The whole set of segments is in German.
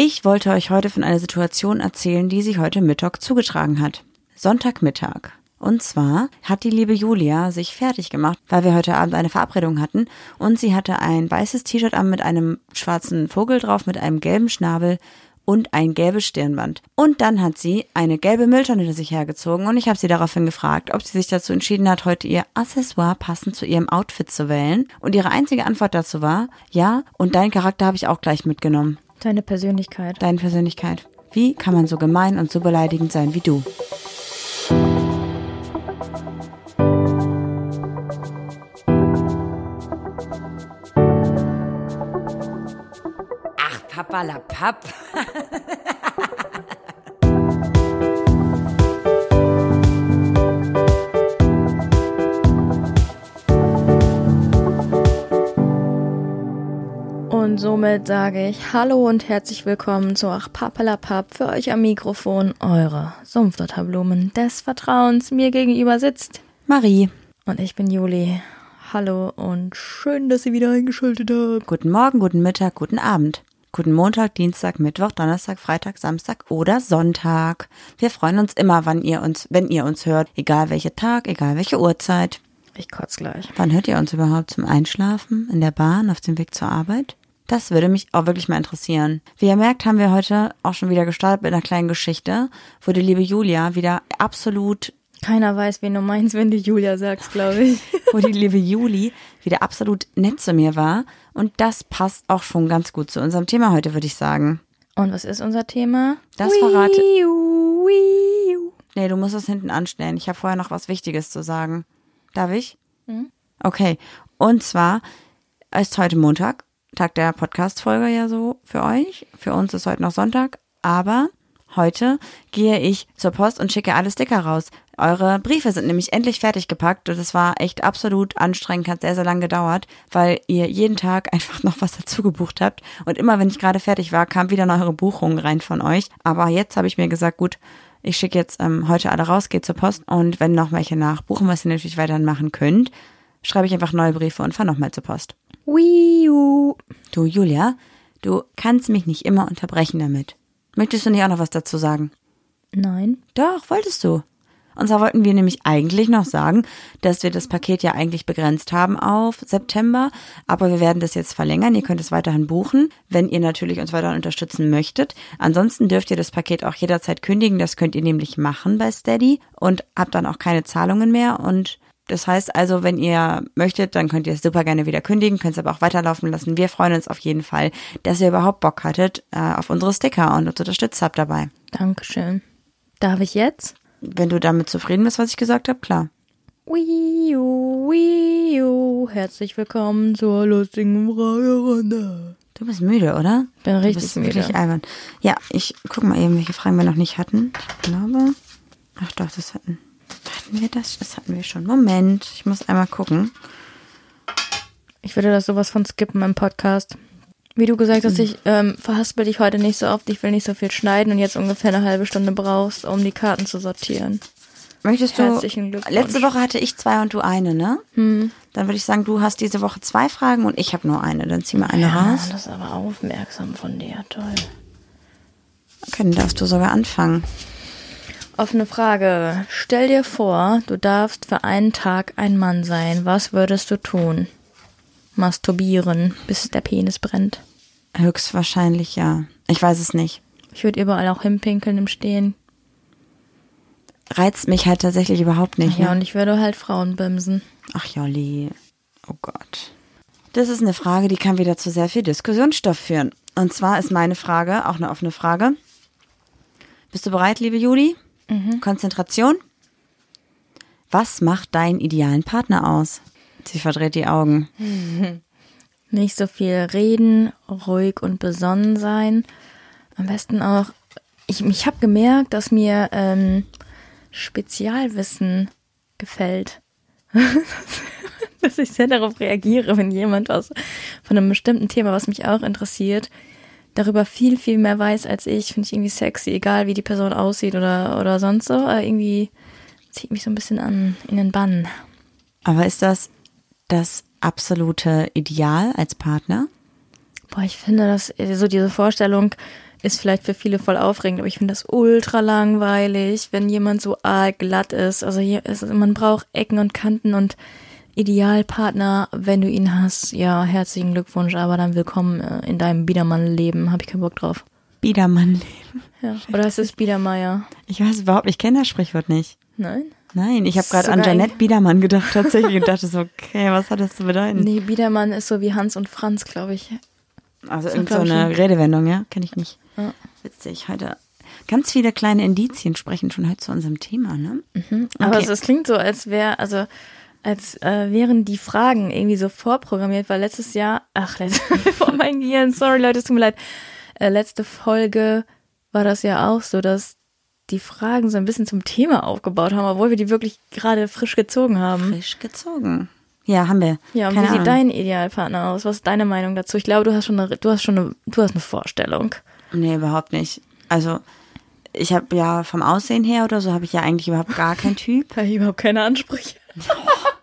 Ich wollte euch heute von einer Situation erzählen, die sich heute Mittag zugetragen hat. Sonntagmittag. Und zwar hat die liebe Julia sich fertig gemacht, weil wir heute Abend eine Verabredung hatten und sie hatte ein weißes T-Shirt an mit einem schwarzen Vogel drauf, mit einem gelben Schnabel und ein gelbes Stirnband. Und dann hat sie eine gelbe Mülltonne hinter sich hergezogen und ich habe sie daraufhin gefragt, ob sie sich dazu entschieden hat, heute ihr Accessoire passend zu ihrem Outfit zu wählen. Und ihre einzige Antwort dazu war, ja, und deinen Charakter habe ich auch gleich mitgenommen. Deine Persönlichkeit. Deine Persönlichkeit. Wie kann man so gemein und so beleidigend sein wie du? Ach, Papa la Papp. Und somit sage ich Hallo und herzlich willkommen zu Ach Papalapap für euch am Mikrofon eure Sumpfdotterblumen des Vertrauens. Mir gegenüber sitzt Marie. und ich bin Juli. Hallo und schön, dass ihr wieder eingeschaltet habt. Guten Morgen, guten Mittag, guten Abend. Guten Montag, Dienstag, Mittwoch, Donnerstag, Freitag, Samstag oder Sonntag. Wir freuen uns immer, wann ihr uns, wenn ihr uns hört, egal welcher Tag, egal welche Uhrzeit. Ich kotz gleich. Wann hört ihr uns überhaupt zum Einschlafen? In der Bahn, auf dem Weg zur Arbeit? Das würde mich auch wirklich mal interessieren. Wie ihr merkt, haben wir heute auch schon wieder gestartet mit einer kleinen Geschichte, wo die liebe Julia wieder absolut, Keiner weiß, wen du meinst, wenn du Julia sagst, glaube ich. wo die liebe Juli wieder absolut nett zu mir war. Und das passt auch schon ganz gut zu unserem Thema heute, würde ich sagen. Und was ist unser Thema? Das verrate-. Nee, du musst es hinten anstellen. Ich habe vorher noch was Wichtiges zu sagen. Darf ich? Okay. Und zwar ist heute Montag, Tag der Podcast-Folge ja so für euch. Für uns ist heute noch Sonntag. Aber heute gehe ich zur Post und schicke alle Sticker raus. Eure Briefe sind nämlich endlich fertig gepackt und es war echt absolut anstrengend, hat sehr, sehr lange gedauert, weil ihr jeden Tag einfach noch was dazu gebucht habt. Und immer, wenn ich gerade fertig war, kam wieder eine eure Buchung rein von euch. Aber jetzt habe ich mir gesagt, gut, ich schicke jetzt ähm, heute alle raus, geht zur Post und wenn noch welche nachbuchen, was ihr natürlich weiterhin machen könnt, schreibe ich einfach neue Briefe und fahre nochmal zur Post. Wiu. Du, Julia, du kannst mich nicht immer unterbrechen damit. Möchtest du nicht auch noch was dazu sagen? Nein. Doch, wolltest du. Und zwar wollten wir nämlich eigentlich noch sagen, dass wir das Paket ja eigentlich begrenzt haben auf September, aber wir werden das jetzt verlängern. Ihr könnt es weiterhin buchen, wenn ihr natürlich uns weiterhin unterstützen möchtet. Ansonsten dürft ihr das Paket auch jederzeit kündigen. Das könnt ihr nämlich machen bei Steady und habt dann auch keine Zahlungen mehr. Und das heißt also, wenn ihr möchtet, dann könnt ihr es super gerne wieder kündigen, könnt es aber auch weiterlaufen lassen. Wir freuen uns auf jeden Fall, dass ihr überhaupt Bock hattet äh, auf unsere Sticker und uns unterstützt habt dabei. Dankeschön. Darf ich jetzt? Wenn du damit zufrieden bist, was ich gesagt habe, klar. Wiu, wiu. Herzlich willkommen zur lustigen Fragerunde. Du bist müde, oder? Bin du richtig bist müde. wirklich albern. Ja, ich guck mal eben, welche Fragen wir noch nicht hatten. Ich glaube. Ach doch, das hatten. Hatten wir das? Das hatten wir schon. Moment, ich muss einmal gucken. Ich würde das sowas von skippen im Podcast. Wie du gesagt hast, ich ähm, verhaspel dich heute nicht so oft, ich will nicht so viel schneiden und jetzt ungefähr eine halbe Stunde brauchst, um die Karten zu sortieren. Möchtest du. Herzlichen Glückwunsch. Letzte Woche hatte ich zwei und du eine, ne? Hm. Dann würde ich sagen, du hast diese Woche zwei Fragen und ich habe nur eine. Dann zieh mal eine Ja, raus. das ist aber aufmerksam von dir, toll. Okay, dann darfst du sogar anfangen. Offene Frage. Stell dir vor, du darfst für einen Tag ein Mann sein. Was würdest du tun? Masturbieren, bis der Penis brennt. Höchstwahrscheinlich ja. Ich weiß es nicht. Ich würde überall auch hinpinkeln im Stehen. Reizt mich halt tatsächlich überhaupt nicht. Ja, ne? und ich würde halt Frauen bimsen. Ach Jolli. Oh Gott. Das ist eine Frage, die kann wieder zu sehr viel Diskussionsstoff führen. Und zwar ist meine Frage auch eine offene Frage. Bist du bereit, liebe Juli? Konzentration. Was macht deinen idealen Partner aus? Sie verdreht die Augen. Nicht so viel reden, ruhig und besonnen sein. Am besten auch. Ich, ich habe gemerkt, dass mir ähm, Spezialwissen gefällt. dass ich sehr darauf reagiere, wenn jemand was von einem bestimmten Thema, was mich auch interessiert, darüber viel, viel mehr weiß als ich. Finde ich irgendwie sexy, egal wie die Person aussieht oder, oder sonst so. Aber irgendwie zieht mich so ein bisschen an in den Bann. Aber ist das das absolute Ideal als Partner? Boah, ich finde das, so diese Vorstellung, ist vielleicht für viele voll aufregend, aber ich finde das ultra langweilig, wenn jemand so arg glatt ist. Also hier ist, man braucht Ecken und Kanten und Idealpartner, wenn du ihn hast, ja, herzlichen Glückwunsch, aber dann willkommen äh, in deinem Biedermann-Leben. Habe ich keinen Bock drauf. Biedermann-Leben. Ja. Oder ist es Biedermeier? Ich weiß überhaupt, ich kenne das Sprichwort nicht. Nein? Nein, ich habe gerade an Janette Biedermann gedacht tatsächlich und dachte so, okay, was hat das zu bedeuten? Nee, Biedermann ist so wie Hans und Franz, glaube ich. Also So irgend so eine nicht. Redewendung, ja? Kenne ich nicht. Ja. Witzig, heute. Ganz viele kleine Indizien sprechen schon heute zu unserem Thema, ne? Aber Okay. es, es klingt so, als wäre, also als äh, wären die Fragen irgendwie so vorprogrammiert, weil letztes Jahr, ach, letztes, vor mein Gehirn, sorry Leute, es tut mir leid, äh, letzte Folge war das ja auch so, dass die Fragen so ein bisschen zum Thema aufgebaut haben, obwohl wir die wirklich gerade frisch gezogen haben. Frisch gezogen. Ja, haben wir. Ja, und Keine wie sieht Ahnung. dein Idealpartner aus? Was ist deine Meinung dazu? Ich glaube, du hast schon eine, du hast schon eine, du hast eine Vorstellung. Nee, überhaupt nicht. Also, ich habe ja vom Aussehen her oder so, habe ich ja eigentlich überhaupt gar keinen Typ. Habe ich überhaupt keine Ansprüche.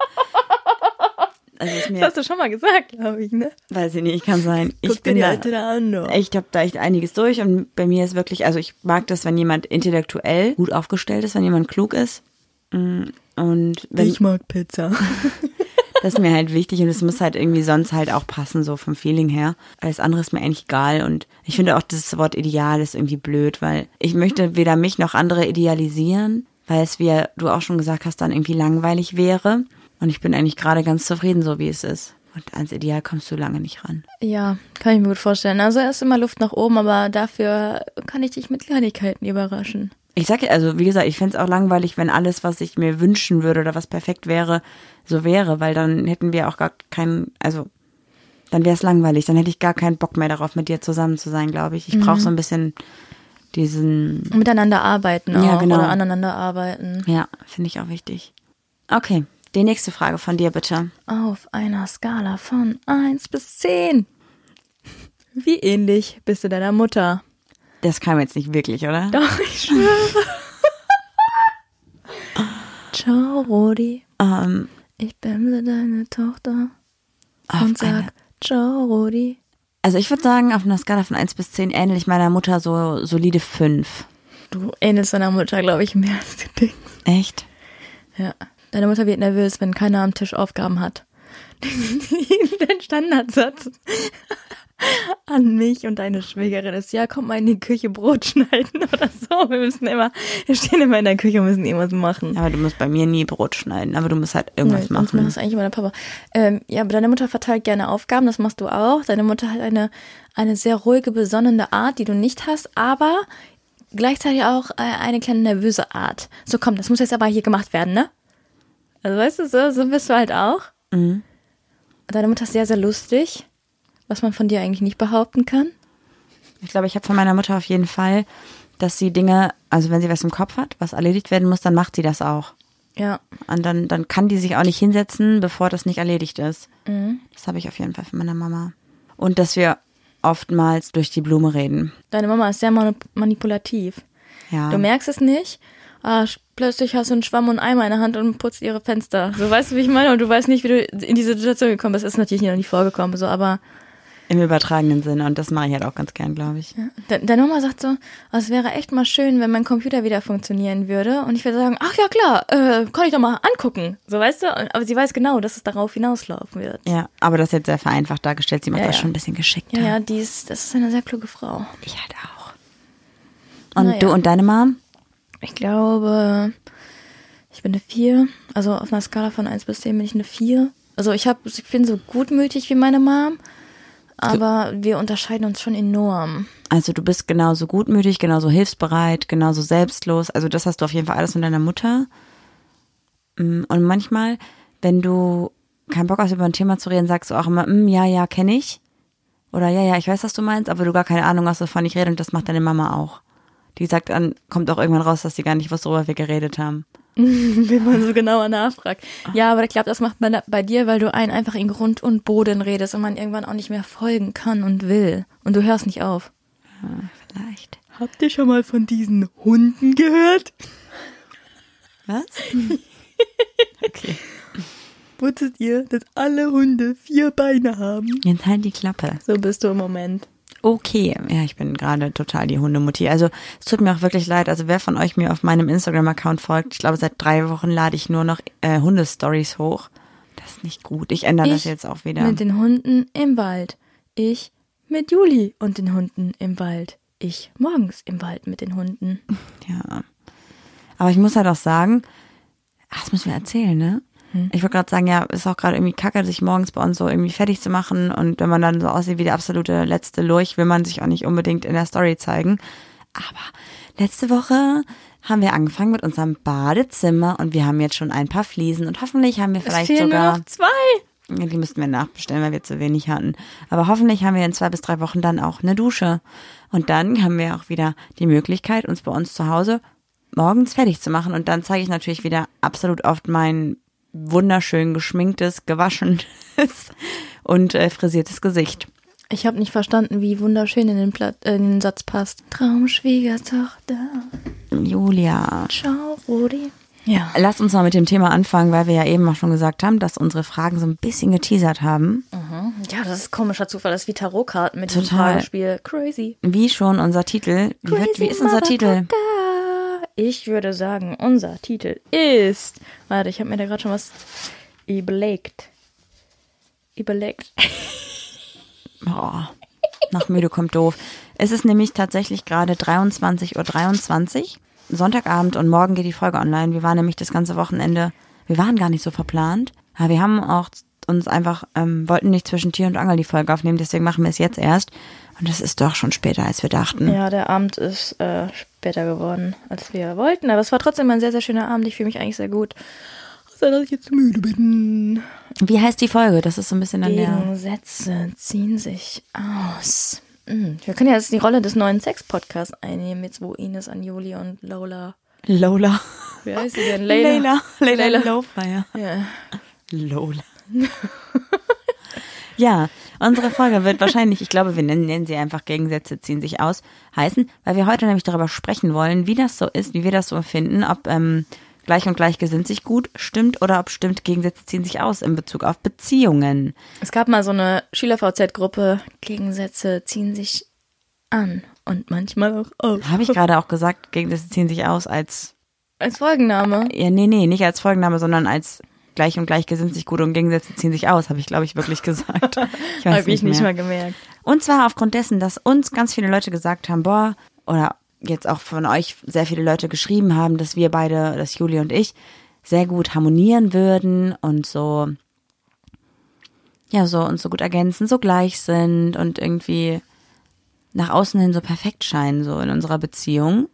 Also, ist Das mir, hast du schon mal gesagt, glaube ich, ne? weiß ich nicht, kann sein. Ich Guck dir bin da, da ich habe da echt einiges durch und bei mir ist wirklich, also ich mag das, wenn jemand intellektuell gut aufgestellt ist, wenn jemand klug ist. Mm, Und wenn, mag Pizza. Das ist mir halt wichtig und es muss halt irgendwie sonst halt auch passen, so vom Feeling her. Alles andere ist mir eigentlich egal und ich finde auch das Wort ideal ist irgendwie blöd, weil ich möchte weder mich noch andere idealisieren, weil es, wie du auch schon gesagt hast, dann irgendwie langweilig wäre. Und ich bin eigentlich gerade ganz zufrieden, so wie es ist. Und ans Ideal kommst du lange nicht ran. Ja, kann ich mir gut vorstellen. Also er ist immer Luft nach oben, aber dafür kann ich dich mit Kleinigkeiten überraschen. Ich sag ja, also wie gesagt, ich fänd's auch langweilig, wenn alles, was ich mir wünschen würde oder was perfekt wäre, so wäre, weil dann hätten wir auch gar keinen, also dann wäre es langweilig, dann hätte ich gar keinen Bock mehr darauf, mit dir zusammen zu sein, glaube ich. Ich brauche so ein bisschen diesen, Miteinander arbeiten auch Ja, genau. oder aneinander arbeiten. ja, finde ich auch wichtig. Okay, die nächste Frage von dir bitte. Auf einer Skala von 1 bis 10. Wie ähnlich bist du deiner Mutter? Das kam jetzt nicht wirklich, oder? Doch, ich schwöre. Ciao, Rodi. Ähm, Ich bämse deine Tochter auf und eine, sag Ciao, Rodi. also ich würde sagen, auf einer Skala von 1 bis 10 ähnle ich meiner Mutter so solide 5. Du ähnelst deiner Mutter, glaube ich, mehr als du denkst. Echt? Ja. Deine Mutter wird nervös, wenn keiner am Tisch Aufgaben hat. Dein Standardsatz an mich und deine Schwägerin ist, ja, komm mal in die Küche Brot schneiden oder so. Wir müssen immer, wir stehen immer in der Küche und müssen irgendwas machen. Aber du musst bei mir nie Brot schneiden, aber du musst halt irgendwas Nee, machen. das eigentlich immer der Papa. Ähm, ja, aber deine Mutter verteilt gerne Aufgaben, das machst du auch. Deine Mutter hat eine, eine sehr ruhige, besonnene Art, die du nicht hast, aber gleichzeitig auch äh, eine kleine nervöse Art. So, komm, das muss jetzt aber hier gemacht werden, ne? Also weißt du, so, so bist du halt auch. Mhm. Deine Mutter ist sehr, sehr lustig, was man von dir eigentlich nicht behaupten kann. Ich glaube, ich habe von meiner Mutter auf jeden Fall, dass sie Dinge, also wenn sie was im Kopf hat, was erledigt werden muss, dann macht sie das auch. Ja. Und dann, dann kann die sich auch nicht hinsetzen, bevor das nicht erledigt ist. Mhm. Das habe ich auf jeden Fall von meiner Mama. Und dass wir oftmals durch die Blume reden. Deine Mama ist sehr manip manipulativ. Ja. Du merkst es nicht. Ah, plötzlich hast du einen Schwamm und einen Eimer in der Hand und putzt ihre Fenster. So weißt du, wie ich meine? Und du weißt nicht, wie du in diese Situation gekommen bist. Ist natürlich noch nicht vorgekommen, so, aber Im übertragenen Sinne. Und das mache ich halt auch ganz gern, glaube ich. de deine Mama sagt so, "Oh, es wäre echt mal schön, wenn mein Computer wieder funktionieren würde. Und ich würde sagen, ach ja klar, äh, kann ich doch mal angucken. So weißt du? Aber sie weiß genau, dass es darauf hinauslaufen wird. Ja, aber das ist jetzt sehr vereinfacht dargestellt. Sie macht Ja, das ja. schon ein bisschen geschickter. Ja, ja, die ist, das ist eine sehr kluge Frau. Ich halt auch. Und Naja. du und deine Mom? Ich glaube, ich bin eine 4. Also auf einer Skala von 1 bis 10 bin ich eine 4. Also ich, hab, ich bin so gutmütig wie meine Mom, aber wir unterscheiden uns schon enorm. Also du bist genauso gutmütig, genauso hilfsbereit, genauso selbstlos. Also das hast du auf jeden Fall alles von deiner Mutter. Mm, Und manchmal, wenn du keinen Bock hast, über ein Thema zu reden, sagst du auch immer, "Mm, ja, ja, kenne ich. Oder ja, ja, ich weiß, was du meinst, aber du gar keine Ahnung hast, wovon ich rede und das macht deine Mama auch. Die sagt dann, kommt auch irgendwann raus, dass sie gar nicht wusste, worüber wir geredet haben. Wenn man so genauer nachfragt. Ja, aber ich glaube, das macht man bei dir, weil du einen einfach in Grund und Boden redest und man irgendwann auch nicht mehr folgen kann und will. Und du hörst nicht auf. Vielleicht. Habt ihr schon mal von diesen Hunden gehört? Was? okay. Wusstet ihr, dass alle Hunde vier Beine haben? Jetzt halt die Klappe. So bist du im Moment. Okay. Ja, ich bin gerade total die Hundemutti. Also es tut mir auch wirklich leid. Also wer von euch mir auf meinem Instagram-Account folgt, ich glaube seit drei Wochen lade ich nur noch äh, Hundestories hoch. Das ist nicht gut. Ich ändere das jetzt auch wieder. Mit den Hunden im Wald. Ich mit Juli und den Hunden im Wald. Ich morgens im Wald mit den Hunden. Ja. Aber ich muss halt auch sagen, ach, das müssen wir erzählen, ne? Hm. Ich wollte gerade sagen, ja, ist auch gerade irgendwie kacke, sich morgens bei uns so irgendwie fertig zu machen. Und wenn man dann so aussieht wie der absolute letzte Lurch, will man sich auch nicht unbedingt in der Story zeigen. Aber letzte Woche haben wir angefangen mit unserem Badezimmer und wir haben jetzt schon ein paar Fliesen und hoffentlich haben wir vielleicht es fehlen sogar. nur noch zwei. Die müssten wir nachbestellen, weil wir zu wenig hatten. Aber hoffentlich haben wir in zwei bis drei Wochen dann auch eine Dusche. Und dann haben wir auch wieder die Möglichkeit, uns bei uns zu Hause morgens fertig zu machen. Und dann zeige ich natürlich wieder absolut oft mein wunderschön geschminktes, gewaschenes und äh, frisiertes Gesicht. Ich habe nicht verstanden, wie wunderschön in den, Pla- äh, in den Satz passt. Traumschwiegertochter. Julia, Ciao, Rudi. Ja. lass uns mal mit dem Thema anfangen, weil wir ja eben auch schon gesagt haben, dass unsere Fragen so ein bisschen geteasert haben. Ja, das ist komischer Zufall. Das ist wie Tarotkarten mit Total. Fragespiel. Crazy. Wie schon unser Titel. Wie, wird, wie ist unser Titel? Motherfucker. Ich würde sagen, unser Titel ist. Warte, ich habe mir da gerade schon was überlegt. Überlegt. Oh, nach müde kommt doof. Es ist nämlich tatsächlich gerade 23.23 Uhr, 23, Sonntagabend und morgen geht die Folge online. Wir waren nämlich das ganze Wochenende, wir waren gar nicht so verplant, aber wir haben auch uns einfach, ähm, wollten nicht zwischen Tier und Angel die Folge aufnehmen, deswegen machen wir es jetzt erst. Und es ist doch schon später, als wir dachten. Ja, der Abend ist äh, später geworden, als wir wollten. Aber es war trotzdem ein sehr, sehr schöner Abend. Ich fühle mich eigentlich sehr gut. Außer, dass ich jetzt müde bin. Wie heißt die Folge? Das ist so ein bisschen an der. Gegensätze ziehen sich aus. Hm, Wir können ja jetzt die Rolle des neuen Sex-Podcasts einnehmen, jetzt wo Ines, Anjoli und Lola. Lola. Wie heißt sie denn? Layla. Layla. Layla. Lowfire. Ja. Lola. ja, unsere Folge wird wahrscheinlich, ich glaube, wir nennen, nennen sie einfach Gegensätze ziehen sich aus, heißen, weil wir heute nämlich darüber sprechen wollen, wie das so ist, wie wir das so finden, ob ähm, gleich und gleich gesinnt sich gut stimmt oder ob stimmt, Gegensätze ziehen sich aus in Bezug auf Beziehungen. Es gab mal so eine Schüler-VZ-Gruppe, Gegensätze ziehen sich an und manchmal auch aus. Habe ich gerade auch gesagt, Gegensätze ziehen sich aus als, Als Folgenname. ja, nee, nee, nicht als Folgenname, sondern als gleich und gleich gesinnt sich gut und Gegensätze ziehen sich aus, habe ich, glaube ich, wirklich gesagt. Ich Habe ich nicht mehr. mal gemerkt. Und zwar aufgrund dessen, dass uns ganz viele Leute gesagt haben, boah, oder jetzt auch von euch sehr viele Leute geschrieben haben, dass wir beide, dass Juli und ich, sehr gut harmonieren würden und so, ja, so uns so gut ergänzen, so gleich sind und irgendwie nach außen hin so perfekt scheinen, so in unserer Beziehung.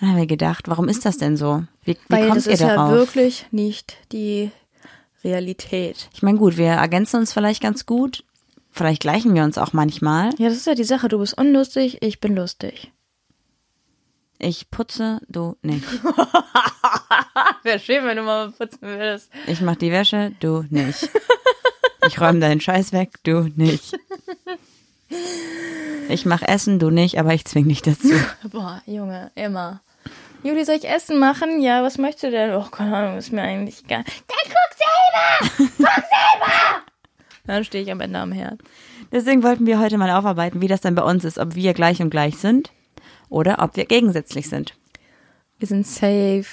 Dann haben wir gedacht, warum ist das denn so? Wie, wie Weil kommt das ihr ist ja darauf? wirklich nicht die Realität. ich meine, gut, wir ergänzen uns vielleicht ganz gut. Vielleicht gleichen wir uns auch manchmal. Ja, das ist ja die Sache. Du bist unlustig, ich bin lustig. Ich putze, du nicht. Wäre schön, wenn du mal putzen würdest. Ich mach die Wäsche, du nicht. Ich räume deinen Scheiß weg, du nicht. Ich mach Essen, du nicht, aber ich zwing dich dazu. Boah, Junge, immer. Juli, soll ich Essen machen? Ja, was möchtest du denn? Oh, keine Ahnung, ist mir eigentlich egal. Dann guck selber! Guck selber! Dann stehe ich am Ende am Herd. Deswegen wollten wir heute mal aufarbeiten, wie das dann bei uns ist, ob wir gleich und gleich sind oder ob wir gegensätzlich sind. Wir sind safe.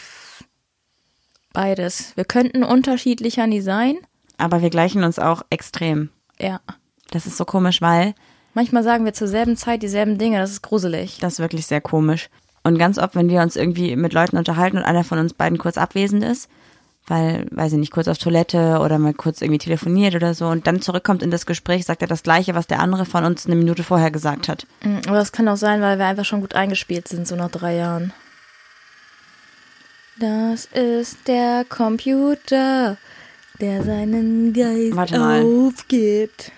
Beides. Wir könnten unterschiedlicher nie sein. Aber wir gleichen uns auch extrem. Ja. Das ist so komisch, weil Manchmal sagen wir zur selben Zeit dieselben Dinge. Das ist gruselig. das ist wirklich sehr komisch. Und ganz oft, wenn wir uns irgendwie mit Leuten unterhalten und einer von uns beiden kurz abwesend ist, weil, weiß ich nicht, kurz auf Toilette oder mal kurz irgendwie telefoniert oder so und dann zurückkommt in das Gespräch, sagt er das Gleiche, was der andere von uns eine Minute vorher gesagt hat. Mm, Aber das kann auch sein, weil wir einfach schon gut eingespielt sind, so nach drei Jahren. Das ist der Computer, der seinen Geist aufgibt.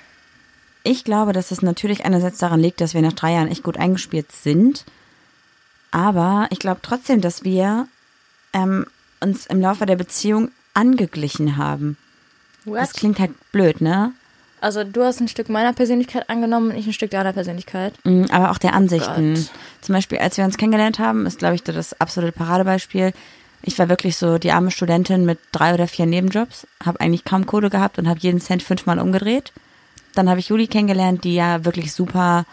Ich glaube, dass es natürlich einerseits daran liegt, dass wir nach drei Jahren echt gut eingespielt sind. Aber ich glaube trotzdem, dass wir ähm, uns im Laufe der Beziehung angeglichen haben. Das klingt halt blöd, ne? Also du hast ein Stück meiner Persönlichkeit angenommen und ich ein Stück deiner Persönlichkeit. Mm, Aber auch der Ansichten. Gott. Zum Beispiel, als wir uns kennengelernt haben, ist, glaube ich, das absolute Paradebeispiel. Ich war wirklich so die arme Studentin mit drei oder vier Nebenjobs, habe eigentlich kaum Kohle gehabt und habe jeden Cent fünfmal umgedreht. Dann habe ich Juli kennengelernt, die ja wirklich super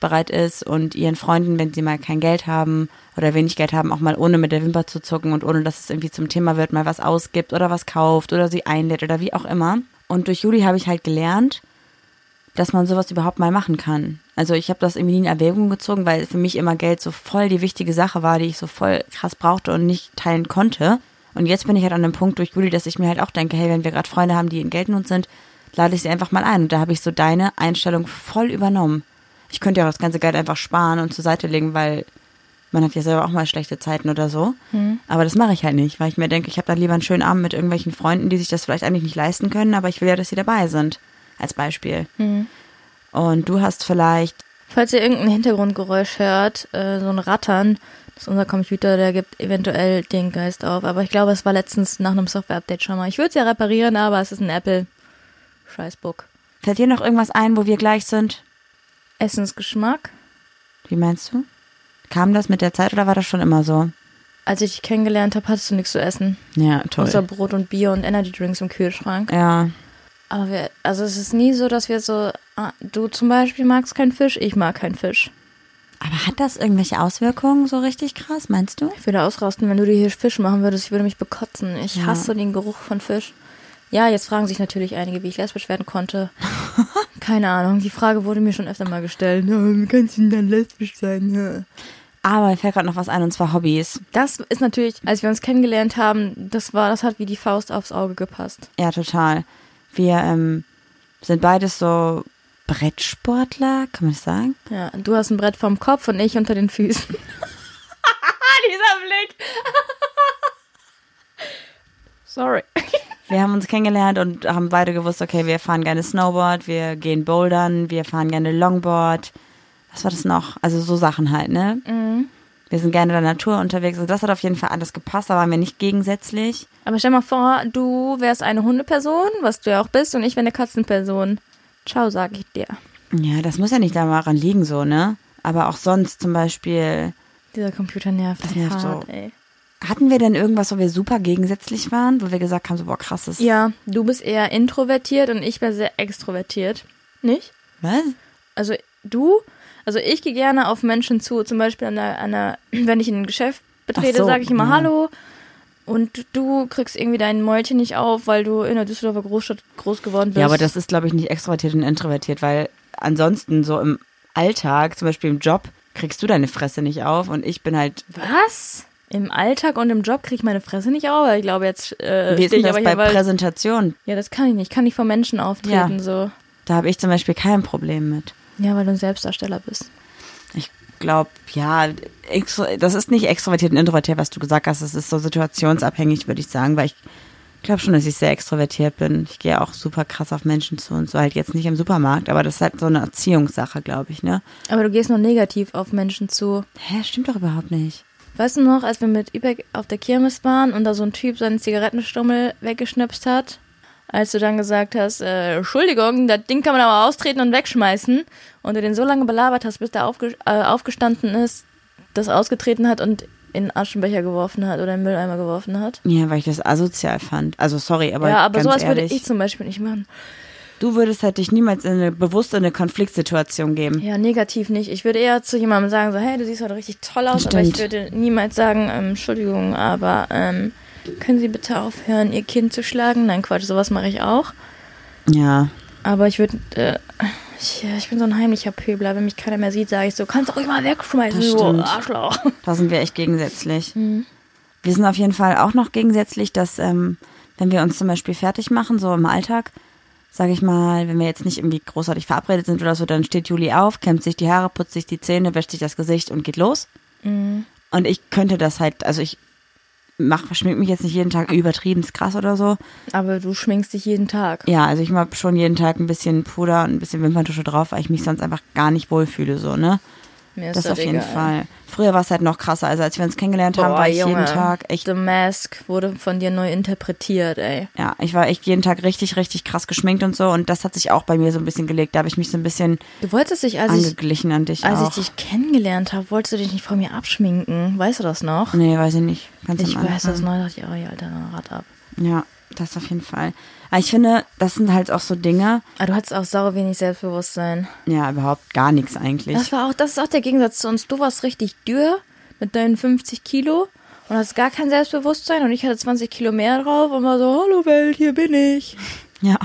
bereit ist und ihren Freunden, wenn sie mal kein Geld haben oder wenig Geld haben, auch mal ohne mit der Wimper zu zucken und ohne dass es irgendwie zum Thema wird, mal was ausgibt oder was kauft oder sie einlädt oder wie auch immer. Und durch Juli habe ich halt gelernt, dass man sowas überhaupt mal machen kann. Also ich habe das irgendwie nie in Erwägung gezogen, weil für mich immer Geld so voll die wichtige Sache war, die ich so voll krass brauchte und nicht teilen konnte. Und jetzt bin ich halt an dem Punkt durch Juli, dass ich mir halt auch denke, hey, wenn wir gerade Freunde haben, die in Geldnot sind, lade ich sie einfach mal ein. Und da habe ich so deine Einstellung voll übernommen. Ich könnte ja auch das ganze Geld einfach sparen und zur Seite legen, weil man hat ja selber auch mal schlechte Zeiten oder so. Mhm. Aber das mache ich halt nicht, weil ich mir denke, ich habe dann lieber einen schönen Abend mit irgendwelchen Freunden, die sich das vielleicht eigentlich nicht leisten können, aber ich will ja, dass sie dabei sind. Als Beispiel. Mhm. Und du hast vielleicht. Falls ihr irgendein Hintergrundgeräusch hört, äh, so ein Rattern, das ist unser Computer, der gibt eventuell den Geist auf. Aber ich glaube, es war letztens nach einem Software-Update schon mal. Ich würde es ja reparieren, aber es ist ein Apple. Scheißbook. Fällt dir noch irgendwas ein, wo wir gleich sind? Essensgeschmack. Wie meinst du? Kam das mit der Zeit oder war das schon immer so? Als ich dich kennengelernt habe, hattest du nichts zu essen. Ja, toll. Außer Brot und Bier und Energy Drinks im Kühlschrank. Ja. Aber wir, also es ist nie so, dass wir so, ah, du zum Beispiel magst keinen Fisch, ich mag keinen Fisch. Aber hat das irgendwelche Auswirkungen so richtig krass, meinst du? Ich würde ausrasten, wenn du dir hier Fisch machen würdest. Ich würde mich bekotzen. Ich ja. hasse den Geruch von Fisch. Ja, jetzt fragen sich natürlich einige, wie ich lesbisch werden konnte. Keine Ahnung. Die Frage wurde mir schon öfter mal gestellt. Wie kannst du denn dann lesbisch sein? Ja. Aber mir fällt gerade noch was ein, und zwar Hobbys. Das ist natürlich, als wir uns kennengelernt haben, das war, das hat wie die Faust aufs Auge gepasst. Ja, total. Wir ähm, sind beides so Brettsportler, kann man das sagen? Ja, du hast ein Brett vom Kopf und ich unter den Füßen. Dieser Blick. Sorry. Wir haben uns kennengelernt und haben beide gewusst, okay, wir fahren gerne Snowboard, wir gehen bouldern, wir fahren gerne Longboard. Was war das noch? Also so Sachen halt, ne? Mhm. Wir sind gerne in der Natur unterwegs. Also das hat auf jeden Fall alles gepasst, da waren wir nicht gegensätzlich. Aber stell mal vor, du wärst eine Hundeperson, was du ja auch bist, und ich wäre eine Katzenperson. Ciao, sag ich dir. Ja, das muss ja nicht daran liegen, so, ne? Aber auch sonst zum Beispiel. Dieser Computer nervt. Das nervt hart, so. Ey. Hatten wir denn irgendwas, wo wir super gegensätzlich waren, wo wir gesagt haben, so, boah, krasses. Ja, du bist eher introvertiert und ich wäre sehr extrovertiert. Nicht? Was? Also du, also ich gehe gerne auf Menschen zu, zum Beispiel an einer, einer wenn ich in ein Geschäft betrete, so, sage ich immer ja. Hallo. Und du kriegst irgendwie dein Mäulchen nicht auf, weil du in der Düsseldorfer Großstadt groß geworden bist. Ja, aber das ist, glaube ich, nicht extrovertiert und introvertiert, weil ansonsten so im Alltag, zum Beispiel im Job, kriegst du deine Fresse nicht auf und ich bin halt. Was? Im Alltag und im Job kriege ich meine Fresse nicht auf, weil ich glaube jetzt. Äh, Wie ist denn das bei hier, Präsentation? Ja, das kann ich nicht. Ich kann nicht vor Menschen auftreten ja, so. Da habe ich zum Beispiel kein Problem mit. Ja, weil du ein Selbstdarsteller bist. Ich glaube, ja, das ist nicht extrovertiert und introvertiert, was du gesagt hast. Das ist so situationsabhängig, würde ich sagen, weil ich glaube schon, dass ich sehr extrovertiert bin. Ich gehe auch super krass auf Menschen zu und so halt jetzt nicht im Supermarkt, aber das ist halt so eine Erziehungssache, glaube ich, ne? Aber du gehst nur negativ auf Menschen zu. Hä, stimmt doch überhaupt nicht. Weißt du noch, als wir mit Übeck auf der Kirmes waren und da so ein Typ seinen Zigarettenstummel weggeschnipst hat? Als du dann gesagt hast, äh, Entschuldigung, das Ding kann man aber austreten und wegschmeißen. Und du den so lange belabert hast, bis der aufge äh, aufgestanden ist, das ausgetreten hat und in Aschenbecher geworfen hat oder in Mülleimer geworfen hat. Ja, weil ich das asozial fand. Also sorry, aber. Ja, aber sowas ehrlich, würde ich zum Beispiel nicht machen. Du würdest halt dich niemals in eine bewusst in eine Konfliktsituation geben. Ja, negativ nicht. Ich würde eher zu jemandem sagen, so, hey, du siehst heute richtig toll aus, Stimmt. aber ich würde niemals sagen, ähm, Entschuldigung, aber ähm, können Sie bitte aufhören, Ihr Kind zu schlagen? Nein, Quatsch, sowas mache ich auch. Ja. Aber ich würde, äh, ich, ich, bin so ein heimlicher Pöbler. Wenn mich keiner mehr sieht, sage ich so, kannst du ruhig mal wegschmeißen, du Arschloch. Da sind wir echt gegensätzlich. Mhm. Wir sind auf jeden Fall auch noch gegensätzlich, dass, ähm, wenn wir uns zum Beispiel fertig machen, so im Alltag, sage ich mal, wenn wir jetzt nicht irgendwie großartig verabredet sind oder so, dann steht Juli auf, kämmt sich die Haare, putzt sich die Zähne, wäscht sich das Gesicht und geht los. Mhm. Und ich könnte das halt, also ich mach, schmink mich jetzt nicht jeden Tag übertrieben krass oder so. Aber du schminkst dich jeden Tag. Ja, also ich mache schon jeden Tag ein bisschen Puder und ein bisschen Wimperntusche drauf, weil ich mich sonst einfach gar nicht wohlfühle, so, ne? Mir das auf jeden egal. Fall. Früher war es halt noch krasser. Also als wir uns kennengelernt Boah, haben, war ich Junge, jeden Tag echt. The Mask wurde von dir neu interpretiert, ey. Ja, ich war echt jeden Tag richtig, richtig krass geschminkt und so. Und das hat sich auch bei mir so ein bisschen gelegt. Da habe ich mich so ein bisschen du wolltest dich, als angeglichen ich, an dich. Als auch. ich dich kennengelernt habe, wolltest du dich nicht vor mir abschminken. Weißt du das noch? Nee, weiß ich nicht. Ganz ich weiß das noch. dachte ich, oh ja, Alter, dann Rad ab. Ja. das auf jeden Fall. Aber ich finde, das sind halt auch so Dinge. Aber du hattest auch sauer wenig Selbstbewusstsein. Ja, überhaupt gar nichts eigentlich. Das war auch, das ist auch der Gegensatz zu uns. Du warst richtig dürr mit deinen 50 Kilo und hast gar kein Selbstbewusstsein und ich hatte 20 Kilo mehr drauf und war so, hallo Welt, hier bin ich. Ja.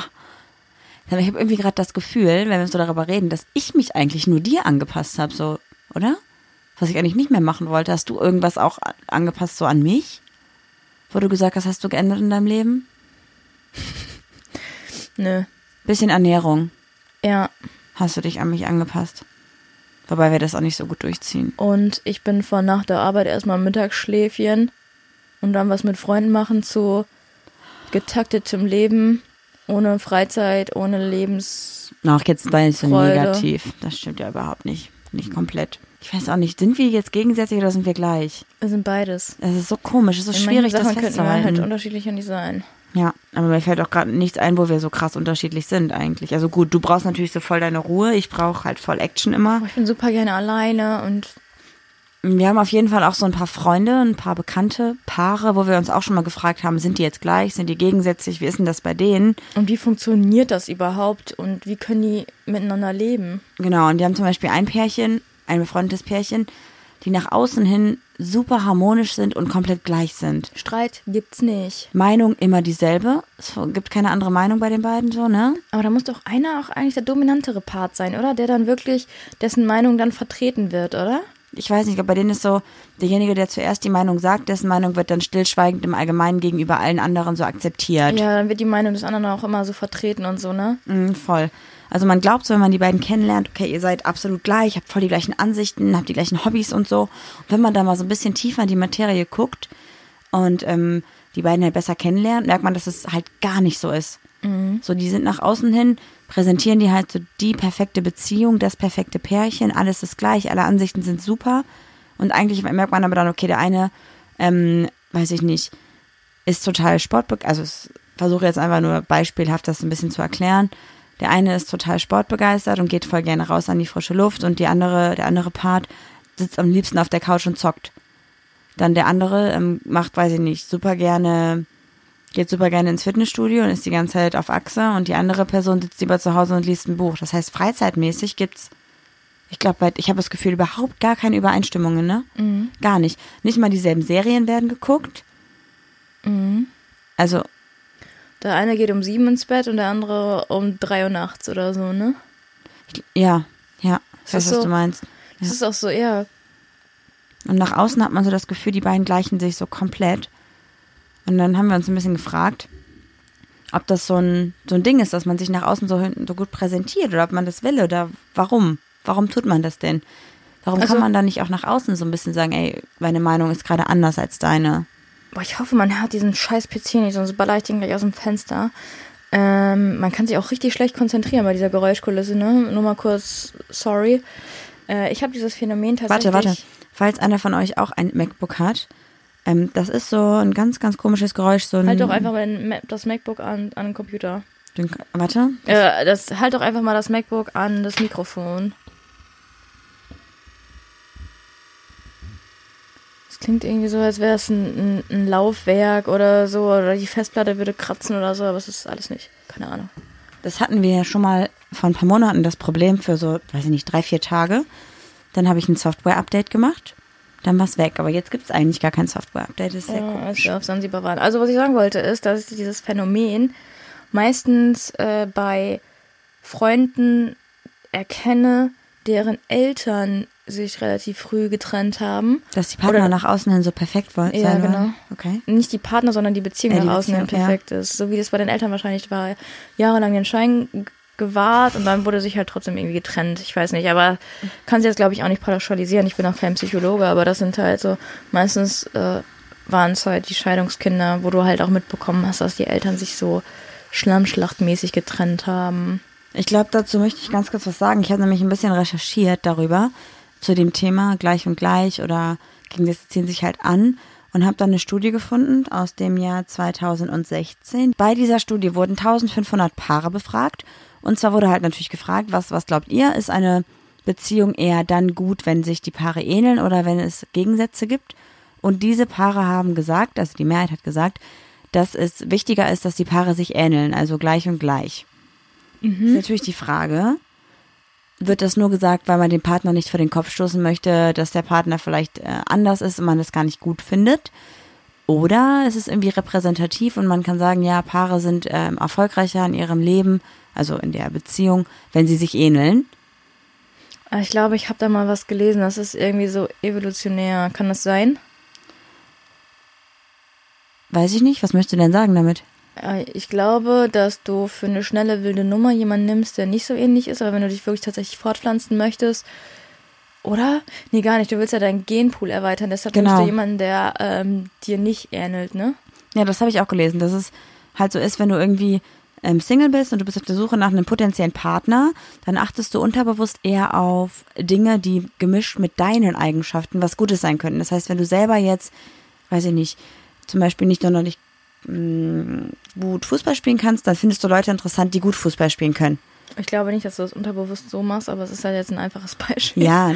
Aber ich habe irgendwie gerade das Gefühl, wenn wir so darüber reden, dass ich mich eigentlich nur dir angepasst habe, so, oder? Was ich eigentlich nicht mehr machen wollte. Hast du irgendwas auch angepasst so an mich? Wo du gesagt hast, hast du geändert in deinem Leben? Nö. Bisschen Ernährung. Ja. Hast du dich an mich angepasst? Wobei wir das auch nicht so gut durchziehen. Und ich bin von nach der Arbeit erstmal Mittagsschläfchen und dann was mit Freunden machen zu getaktetem Leben, ohne Freizeit, ohne Lebens. Ach, jetzt war ich so negativ. Das stimmt ja überhaupt nicht. Nicht komplett. Ich weiß auch nicht, sind wir jetzt gegensätzlich oder sind wir gleich? Wir sind beides. Es ist so komisch, es ist so In schwierig, das Sachen könnten wir halt festzuhalten. unterschiedlicher nicht sein. Ja, aber mir fällt auch gerade nichts ein, wo wir so krass unterschiedlich sind eigentlich. Also gut, du brauchst natürlich so voll deine Ruhe, ich brauche halt voll Action immer. Aber ich bin super gerne alleine und Wir haben auf jeden Fall auch so ein paar Freunde, ein paar bekannte Paare, wo wir uns auch schon mal gefragt haben, sind die jetzt gleich, sind die gegensätzlich, wie ist denn das bei denen? Und wie funktioniert das überhaupt und wie können die miteinander leben? Genau, und die haben zum Beispiel ein Pärchen, ein befreundetes Pärchen, die nach außen hin super harmonisch sind und komplett gleich sind. Streit gibt's nicht. Meinung immer dieselbe. Es gibt keine andere Meinung bei den beiden so, ne? Aber da muss doch einer auch eigentlich der dominantere Part sein, oder? Der dann wirklich, dessen Meinung dann vertreten wird, oder? Ich weiß nicht, bei denen ist so, derjenige, der zuerst die Meinung sagt, dessen Meinung wird dann stillschweigend im Allgemeinen gegenüber allen anderen so akzeptiert. Ja, dann wird die Meinung des anderen auch immer so vertreten und so, ne? Mhm, voll. Also man glaubt so, wenn man die beiden kennenlernt, okay, ihr seid absolut gleich, habt voll die gleichen Ansichten, habt die gleichen Hobbys und so. Und wenn man da mal so ein bisschen tiefer in die Materie guckt und ähm, die beiden halt besser kennenlernt, merkt man, dass es halt gar nicht so ist. So, die sind nach außen hin, präsentieren die halt so die perfekte Beziehung, das perfekte Pärchen, alles ist gleich, alle Ansichten sind super. Und eigentlich merkt man aber dann, okay, der eine, ähm, weiß ich nicht, ist total sportbegeistert, also versuche jetzt einfach nur beispielhaft das ein bisschen zu erklären. Der eine ist total sportbegeistert und geht voll gerne raus an die frische Luft und die andere, der andere Part sitzt am liebsten auf der Couch und zockt. Dann der andere ähm, macht, weiß ich nicht, super gerne, geht super gerne ins Fitnessstudio und ist die ganze Zeit auf Achse und die andere Person sitzt lieber zu Hause und liest ein Buch. Das heißt, freizeitmäßig gibt's, ich glaube, ich habe das Gefühl, überhaupt gar keine Übereinstimmungen, ne? Gar nicht. Nicht mal dieselben Serien werden geguckt. Also, Der eine geht um sieben ins Bett und der andere um drei Uhr nachts oder so, ne? ja, ja, Das ist was so- du meinst. Das ist auch so, ja, Und nach außen hat man so das Gefühl, die beiden gleichen sich so komplett. Und dann haben wir uns ein bisschen gefragt, ob das so ein, so ein Ding ist, dass man sich nach außen so, so gut präsentiert oder ob man das will oder warum. Warum tut man das denn? Warum Also- kann man da nicht auch nach außen so ein bisschen sagen, ey, meine Meinung ist gerade anders als deine? Boah, ich hoffe, man hört diesen scheiß PC nicht, sonst baller ich den gleich aus dem Fenster. Ähm, man kann sich auch richtig schlecht konzentrieren bei dieser Geräuschkulisse, ne? Nur mal kurz, sorry. Äh, ich habe dieses Phänomen tatsächlich. Warte, warte. Falls einer von euch auch ein MacBook hat, ähm, das ist so ein ganz, ganz komisches Geräusch. So ein, Halt doch einfach mal das MacBook an, an den Computer. Den, warte. Äh, das, halt doch einfach mal das MacBook an das Mikrofon. Das klingt irgendwie so, als wäre es ein, ein, ein Laufwerk oder so, oder die Festplatte würde kratzen oder so, aber es ist alles nicht. Keine Ahnung. Das hatten wir ja schon mal vor ein paar Monaten das Problem für so, weiß ich nicht, drei, vier Tage. Dann habe ich ein Software-Update gemacht. Dann war es weg. Aber jetzt gibt es eigentlich gar kein Software-Update. Das ist sehr Ja, als komisch. auf Sansibar waren. Also was ich sagen wollte ist, dass ich dieses Phänomen meistens äh, bei Freunden erkenne, deren Eltern sich relativ früh getrennt haben. Dass die Partner Oder- nach außen hin so perfekt wollen. Ja, wollen. genau. Okay. Nicht die Partner, sondern die Beziehung Ja, die nach außen hin Beziehung, ja. perfekt ist. So wie das bei den Eltern wahrscheinlich war. Jahrelang den Schein gewahrt und dann wurde sich halt trotzdem irgendwie getrennt. Ich weiß nicht, aber kann sie jetzt glaube ich auch nicht pauschalisieren. Ich bin auch kein Psychologe, aber das sind halt so, meistens äh, waren es halt die Scheidungskinder, wo du halt auch mitbekommen hast, dass die Eltern sich so schlammschlachtmäßig getrennt haben. Ich glaube, dazu möchte ich ganz kurz was sagen. Ich habe nämlich ein bisschen recherchiert darüber, zu dem Thema gleich und gleich oder Gegensätze ziehen sich halt an und habe dann eine Studie gefunden aus dem Jahr 2016. Bei dieser Studie wurden 1500 Paare befragt und zwar wurde halt natürlich gefragt, was, was glaubt ihr, ist eine Beziehung eher dann gut, wenn sich die Paare ähneln oder wenn es Gegensätze gibt? Und diese Paare haben gesagt, also die Mehrheit hat gesagt, dass es wichtiger ist, dass die Paare sich ähneln, also gleich und gleich. Mhm. Ist natürlich die Frage, wird das nur gesagt, weil man den Partner nicht vor den Kopf stoßen möchte, dass der Partner vielleicht äh, anders ist und man das gar nicht gut findet? Oder ist es irgendwie repräsentativ und man kann sagen, ja, Paare sind ähm, erfolgreicher in ihrem Leben, also in der Beziehung, wenn sie sich ähneln? Ah, ich glaube, ich habe da mal was gelesen. Das ist irgendwie so evolutionär. Kann das sein? Weiß ich nicht. Was möchtest du denn sagen damit? Äh, ich glaube, dass du für eine schnelle wilde Nummer jemanden nimmst, der nicht so ähnlich ist, aber wenn du dich wirklich tatsächlich fortpflanzen möchtest, oder? Nee, gar nicht. Du willst ja deinen Genpool erweitern, deshalb genau. du jemanden, der ähm, dir nicht ähnelt, ne? Ja, das habe ich auch gelesen, dass es halt so ist, wenn du irgendwie ähm, Single bist und du bist auf der Suche nach einem potenziellen Partner, dann achtest du unterbewusst eher auf Dinge, die gemischt mit deinen Eigenschaften was Gutes sein könnten. Das heißt, wenn du selber jetzt, weiß ich nicht, zum Beispiel nicht nur noch nicht mh, gut Fußball spielen kannst, dann findest du Leute interessant, die gut Fußball spielen können. Ich glaube nicht, dass du das unterbewusst so machst, aber es ist halt jetzt ein einfaches Beispiel. Ja,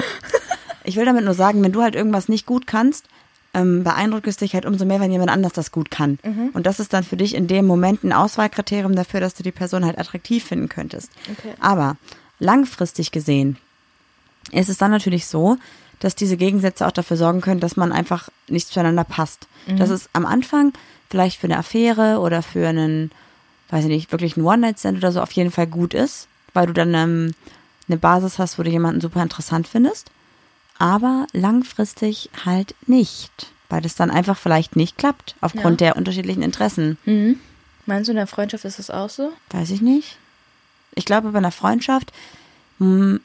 ich will damit nur sagen, wenn du halt irgendwas nicht gut kannst, ähm, beeindruckt es dich halt umso mehr, wenn jemand anders das gut kann. Mhm. Und das ist dann für dich in dem Moment ein Auswahlkriterium dafür, dass du die Person halt attraktiv finden könntest. Okay. Aber langfristig gesehen ist es dann natürlich so, dass diese Gegensätze auch dafür sorgen können, dass man einfach nicht zueinander passt. Mhm. Dass es am Anfang vielleicht für eine Affäre oder für einen, weiß ich nicht, wirklich einen One-Night-Stand oder so auf jeden Fall gut ist, weil du dann ähm, eine Basis hast, wo du jemanden super interessant findest. Aber langfristig halt nicht, weil das dann einfach vielleicht nicht klappt, aufgrund ja. der unterschiedlichen Interessen. Mhm. Meinst du, in der Freundschaft ist das auch so? Weiß ich nicht. Ich glaube, bei einer Freundschaft mh, hm,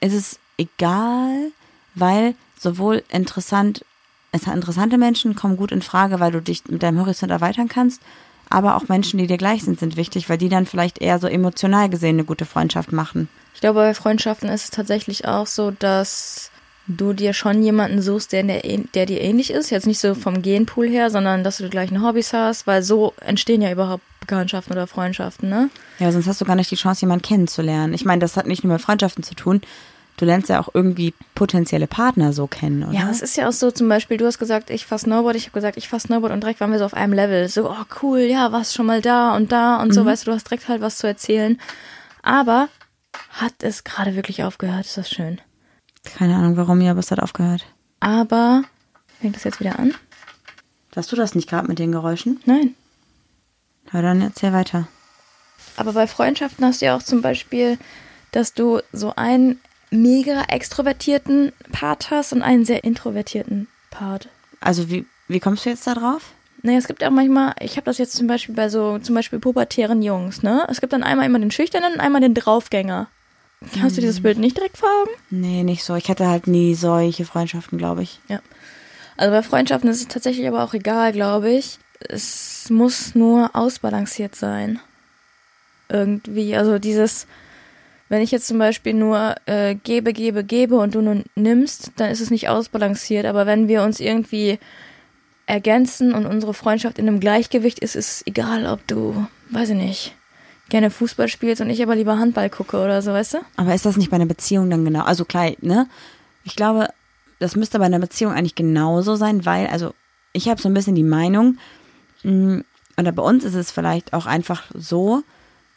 ist es egal, weil sowohl interessant interessante Menschen kommen gut in Frage, weil du dich mit deinem Horizont erweitern kannst. Aber auch Menschen, die dir gleich sind, sind wichtig, weil die dann vielleicht eher so emotional gesehen eine gute Freundschaft machen. Ich glaube, bei Freundschaften ist es tatsächlich auch so, dass du dir schon jemanden suchst, der, der, der dir ähnlich ist. Jetzt nicht so vom Genpool her, sondern dass du die gleichen Hobbys hast, weil so entstehen ja überhaupt Bekanntschaften oder Freundschaften, ne? Ja, sonst hast du gar nicht die Chance, jemanden kennenzulernen. Ich meine, das hat nicht nur mit Freundschaften zu tun, du lernst ja auch irgendwie potenzielle Partner so kennen, oder? Ja, es ist ja auch so, zum Beispiel, du hast gesagt, ich fahr Snowboard, ich habe gesagt, ich fahr Snowboard und direkt waren wir so auf einem Level. So, oh cool, ja, warst schon mal da und da und mhm. so, weißt du, du hast direkt halt was zu erzählen. Aber hat es gerade wirklich aufgehört? Ist das schön? Keine Ahnung warum, ja, aber es hat aufgehört. Aber, fängt das jetzt wieder an? Hast du das nicht gerade mit den Geräuschen? Nein. Na dann erzähl weiter. Aber bei Freundschaften hast du ja auch zum Beispiel, dass du so einen mega extrovertierten Part hast und einen sehr introvertierten Part. Also wie, wie kommst du jetzt da drauf? Naja, es gibt auch manchmal, ich habe das jetzt zum Beispiel bei so, zum Beispiel pubertären Jungs, ne? Es gibt dann einmal immer den Schüchternen und einmal den Draufgänger. Hast du dieses hm. Bild nicht direkt vor Augen? Nee, nicht so. Ich hatte halt nie solche Freundschaften, glaube ich. Ja. Also bei Freundschaften ist es tatsächlich aber auch egal, glaube ich. Es muss nur ausbalanciert sein. Irgendwie. Also dieses, wenn ich jetzt zum Beispiel nur äh, gebe, gebe, gebe und du nur nimmst, dann ist es nicht ausbalanciert. Aber wenn wir uns irgendwie ergänzen und unsere Freundschaft in einem Gleichgewicht ist, ist es egal, ob du, weiß ich nicht, gerne Fußball spielst und ich aber lieber Handball gucke oder so, weißt du? Aber ist das nicht bei einer Beziehung dann genau? Also klar, ne? Ich glaube, das müsste bei einer Beziehung eigentlich genauso sein, weil, also ich habe so ein bisschen die Meinung, mh, mm, oder bei uns ist es vielleicht auch einfach so,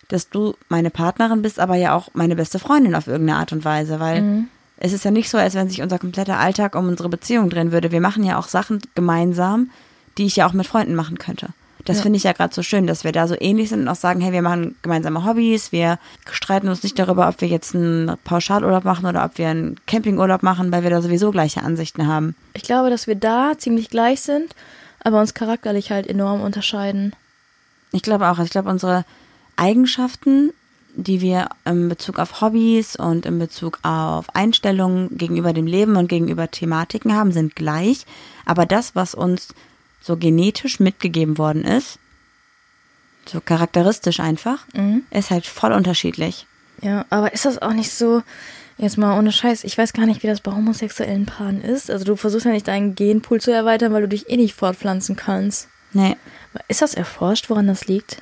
dass du meine Partnerin bist, aber ja auch meine beste Freundin auf irgendeine Art und Weise, weil mhm. es ist ja nicht so, als wenn sich unser kompletter Alltag um unsere Beziehung drehen würde. Wir machen ja auch Sachen gemeinsam, die ich ja auch mit Freunden machen könnte. Das ja. finde ich ja gerade so schön, dass wir da so ähnlich sind und auch sagen, hey, wir machen gemeinsame Hobbys, wir streiten uns nicht darüber, ob wir jetzt einen Pauschalurlaub machen oder ob wir einen Campingurlaub machen, weil wir da sowieso gleiche Ansichten haben. Ich glaube, dass wir da ziemlich gleich sind, aber uns charakterlich halt enorm unterscheiden. Ich glaube auch. Ich glaube, unsere Eigenschaften, die wir in Bezug auf Hobbys und in Bezug auf Einstellungen gegenüber dem Leben und gegenüber Thematiken haben, sind gleich. Aber das, was uns so genetisch mitgegeben worden ist, so charakteristisch einfach, mhm. ist halt voll unterschiedlich. Ja, aber ist das auch nicht so, jetzt mal ohne Scheiß, ich weiß gar nicht, wie das bei homosexuellen Paaren ist. Also du versuchst ja nicht deinen Genpool zu erweitern, weil du dich eh nicht fortpflanzen kannst. Nee. Ist das erforscht, woran das liegt?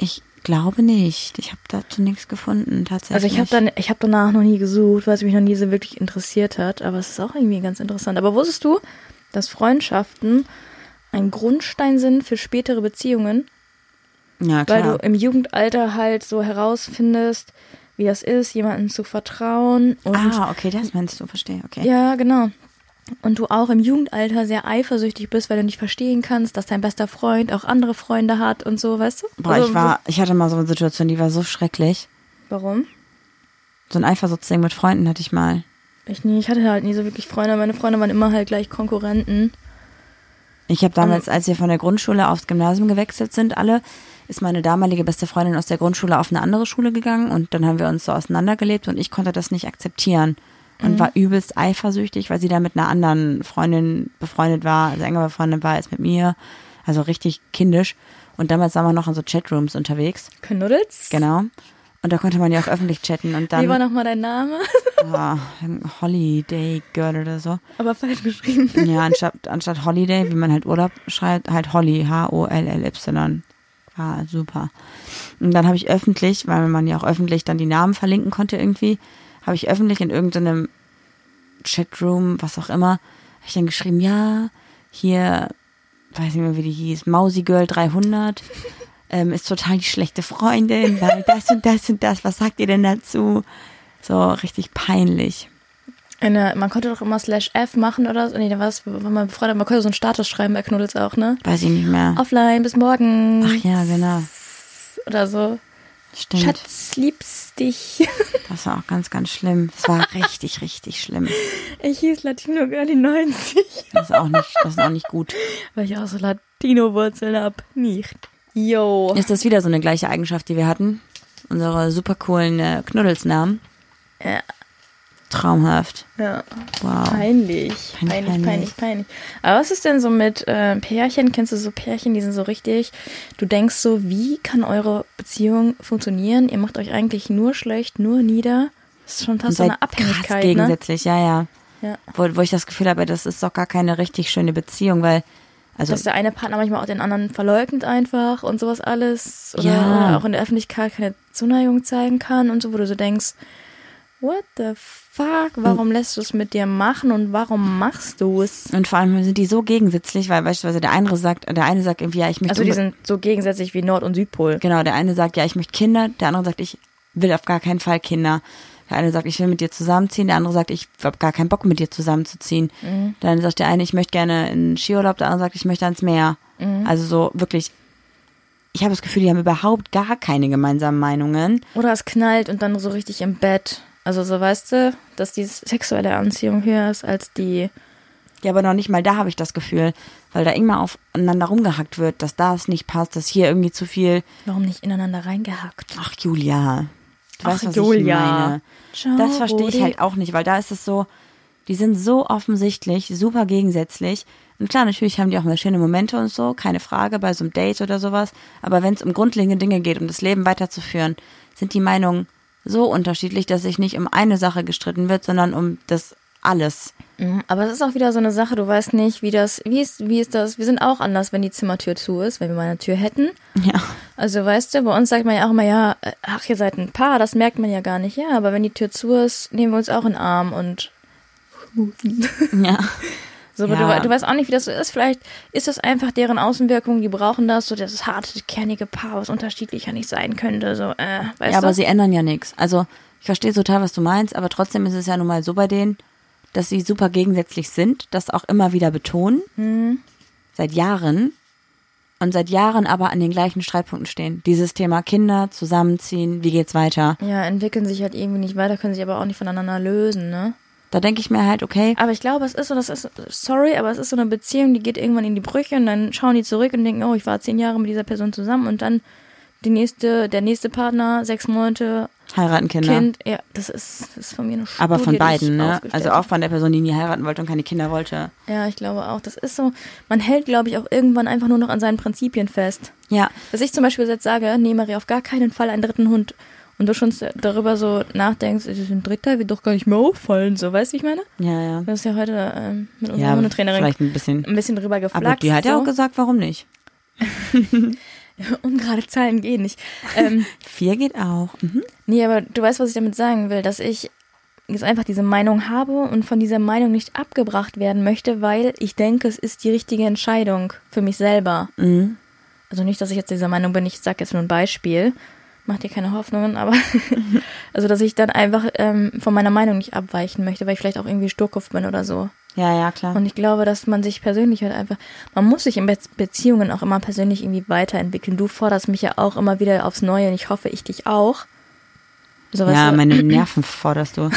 Ich glaube nicht. Ich habe dazu nichts gefunden, tatsächlich. Also ich habe dann, ich habe danach noch nie gesucht, weil es mich noch nie so wirklich interessiert hat. Aber es ist auch irgendwie ganz interessant. Aber wusstest du, dass Freundschaften ein Grundstein sind für spätere Beziehungen. Ja, Weil klar. du im Jugendalter halt so herausfindest, wie das ist, jemandem zu vertrauen. Ah, okay, das meinst du, verstehe, okay. ja, genau. Und du auch im Jugendalter sehr eifersüchtig bist, weil du nicht verstehen kannst, dass dein bester Freund auch andere Freunde hat und so, weißt du? Boah, Also, ich war, ich hatte mal so eine Situation, die war so schrecklich. Warum? So ein Eifersuchtsding mit Freunden hatte ich mal. Ich nie, ich hatte halt nie so wirklich Freunde. Meine Freunde waren immer halt gleich Konkurrenten. Ich habe damals, als wir von der Grundschule aufs Gymnasium gewechselt sind, alle, ist meine damalige beste Freundin aus der Grundschule auf eine andere Schule gegangen und dann haben wir uns so auseinandergelebt und ich konnte das nicht akzeptieren und war übelst eifersüchtig, weil sie da mit einer anderen Freundin befreundet war, also enger befreundet war als mit mir, also richtig kindisch. Und damals waren wir noch in so Chatrooms unterwegs, Knuddels? genau. Und da konnte man ja auch öffentlich chatten und dann Wie war nochmal dein Name? ah, Holiday Girl oder so. Aber falsch geschrieben. Ja, anstatt, anstatt Holiday, wie man halt Urlaub schreibt, halt Holly, H-O-L-L-Y. War super. Und dann habe ich öffentlich, weil man ja auch öffentlich dann die Namen verlinken konnte irgendwie, habe ich öffentlich in irgendeinem Chatroom, was auch immer, habe ich dann geschrieben, ja, hier, weiß nicht mehr, wie die hieß, Mausi Girl 300, ähm, ist total die schlechte Freundin, weil das und das und das, was sagt ihr denn dazu? So richtig peinlich. Eine, man konnte doch immer slash F machen oder so. Nee, da war es, wenn man befreundet, man konnte so einen Status schreiben bei Knuddels auch, ne? Weiß ich nicht mehr. Offline, bis morgen. Ach ja, genau. Oder so. Stimmt. Schatz, liebst dich. Das war auch ganz, ganz schlimm. Das war richtig, richtig schlimm. Ich hieß Latino Girlie 90, Das ist auch nicht, das ist auch nicht gut. weil ich auch so Latino-Wurzeln hab. Nicht. Yo. Ist das wieder so eine gleiche Eigenschaft, die wir hatten? Unsere super coolen äh, Knuddelsnamen. Ja. Traumhaft. Ja. Wow. Peinlich. Peinlich, Peinlich, peinlich. peinlich, peinlich. Aber was ist denn so mit äh, Pärchen? Kennst du so Pärchen, die sind so richtig, du denkst so, wie kann eure Beziehung funktionieren? Ihr macht euch eigentlich nur schlecht, nur nieder. Das ist schon fast so eine krass Abhängigkeit, ne? gegensätzlich, ja, ja. Ja. Wo, wo ich das Gefühl habe, das ist doch gar keine richtig schöne Beziehung, weil, also, Dass der eine Partner manchmal auch den anderen verleugnet einfach und sowas alles. Oder, Ja. oder auch in der Öffentlichkeit keine Zuneigung zeigen kann und so, wo du so denkst, what the fuck? Warum lässt du es mit dir machen und warum machst du es? und vor allem sind die so gegensätzlich, weil beispielsweise der andere sagt, der eine sagt irgendwie, ja, ich möchte Also die sind so gegensätzlich wie Nord- und Südpol. Genau, der eine sagt, ja, ich möchte Kinder, der andere sagt, ich will auf gar keinen Fall Kinder. Der eine sagt, ich will mit dir zusammenziehen, der andere sagt, ich habe gar keinen Bock mit dir zusammenzuziehen. Dann sagt der eine, ich möchte gerne in Skiurlaub, der andere sagt, ich möchte ans Meer. Also so wirklich, ich habe das Gefühl, die haben überhaupt gar keine gemeinsamen Meinungen. Oder es knallt und dann so richtig im Bett. Also so weißt du, dass die sexuelle Anziehung höher ist als die. Ja, aber noch nicht mal da habe ich das Gefühl, weil da immer aufeinander rumgehackt wird, dass das nicht passt, dass hier irgendwie zu viel. Warum nicht ineinander reingehackt? Ach, Julia. Du Ach, weißt, was Julia. ich meine. Das verstehe ich halt auch nicht, weil da ist es so, die sind so offensichtlich, super gegensätzlich. Und klar, natürlich haben die auch mal schöne Momente und so, keine Frage, bei so einem Date oder sowas. Aber wenn es um grundlegende Dinge geht, um das Leben weiterzuführen, sind die Meinungen so unterschiedlich, dass sich nicht um eine Sache gestritten wird, sondern um das alles. Mhm, Aber es ist auch wieder so eine Sache, du weißt nicht, wie das, wie ist, wie ist das? Wir sind auch anders, wenn die Zimmertür zu ist, wenn wir mal eine Tür hätten. Ja. Also weißt du, bei uns sagt man ja auch immer, ja, äh, ach, ihr seid ein Paar, das merkt man ja gar nicht. Ja, aber wenn die Tür zu ist, nehmen wir uns auch in den Arm und Ja. so, Ja. du, du weißt auch nicht, wie das so ist. Vielleicht ist das einfach deren Außenwirkung, die brauchen das, so das harte, kernige Paar, was unterschiedlicher nicht sein könnte. So, äh, weißt Ja, du? aber sie ändern ja nichts. Also, ich verstehe total, was du meinst, aber trotzdem ist es ja nun mal so bei denen, dass sie super gegensätzlich sind, das auch immer wieder betonen. Mhm. Seit Jahren. Und seit Jahren aber an den gleichen Streitpunkten stehen. Dieses Thema Kinder, zusammenziehen, wie geht's weiter? ja, entwickeln sich halt irgendwie nicht weiter, können sich aber auch nicht voneinander lösen, ne? Da denke ich mir halt, okay, Aber ich glaube, es ist so, das ist, sorry, aber es ist so eine Beziehung, die geht irgendwann in die Brüche und dann schauen die zurück und denken, oh, ich war zehn Jahre mit dieser Person zusammen und dann die nächste, der nächste Partner, sechs Monate, heiraten Kinder. Kind, ja, das ist, das ist von mir eine Studie, aber von beiden, ne? Also auch von der Person, die nie heiraten wollte und keine Kinder wollte. Ja, ich glaube auch. Das ist so, man hält, glaube ich, auch irgendwann einfach nur noch an seinen Prinzipien fest. Ja, Dass ich zum Beispiel jetzt sage, nee, Marie, auf gar keinen Fall einen dritten Hund. Und du schon darüber so nachdenkst, es ist ein dritter, wird doch gar nicht mehr auffallen, so, weißt du, wie ich meine? ja, ja. Das ist ja heute ähm, mit unserer Ja, Hundetrainerin vielleicht ein bisschen. ein bisschen drüber geflaxt. Aber die hat ja so. auch gesagt, warum nicht? Ungerade Zahlen gehen nicht. Ähm, Vier geht auch. Mhm. nee, aber du weißt, was ich damit sagen will, dass ich jetzt einfach diese Meinung habe und von dieser Meinung nicht abgebracht werden möchte, weil ich denke, es ist die richtige Entscheidung für mich selber. Mhm. Also nicht, dass ich jetzt dieser Meinung bin, ich sage jetzt nur ein Beispiel, mach dir keine Hoffnungen, aber also dass ich dann einfach ähm, von meiner Meinung nicht abweichen möchte, weil ich vielleicht auch irgendwie Sturkopf bin oder so. Ja, ja, klar. Und ich glaube, dass man sich persönlich halt einfach, man muss sich in Be Beziehungen auch immer persönlich irgendwie weiterentwickeln. Du forderst mich ja auch immer wieder aufs Neue und ich hoffe, ich dich auch. So, ja, meine Nerven forderst du.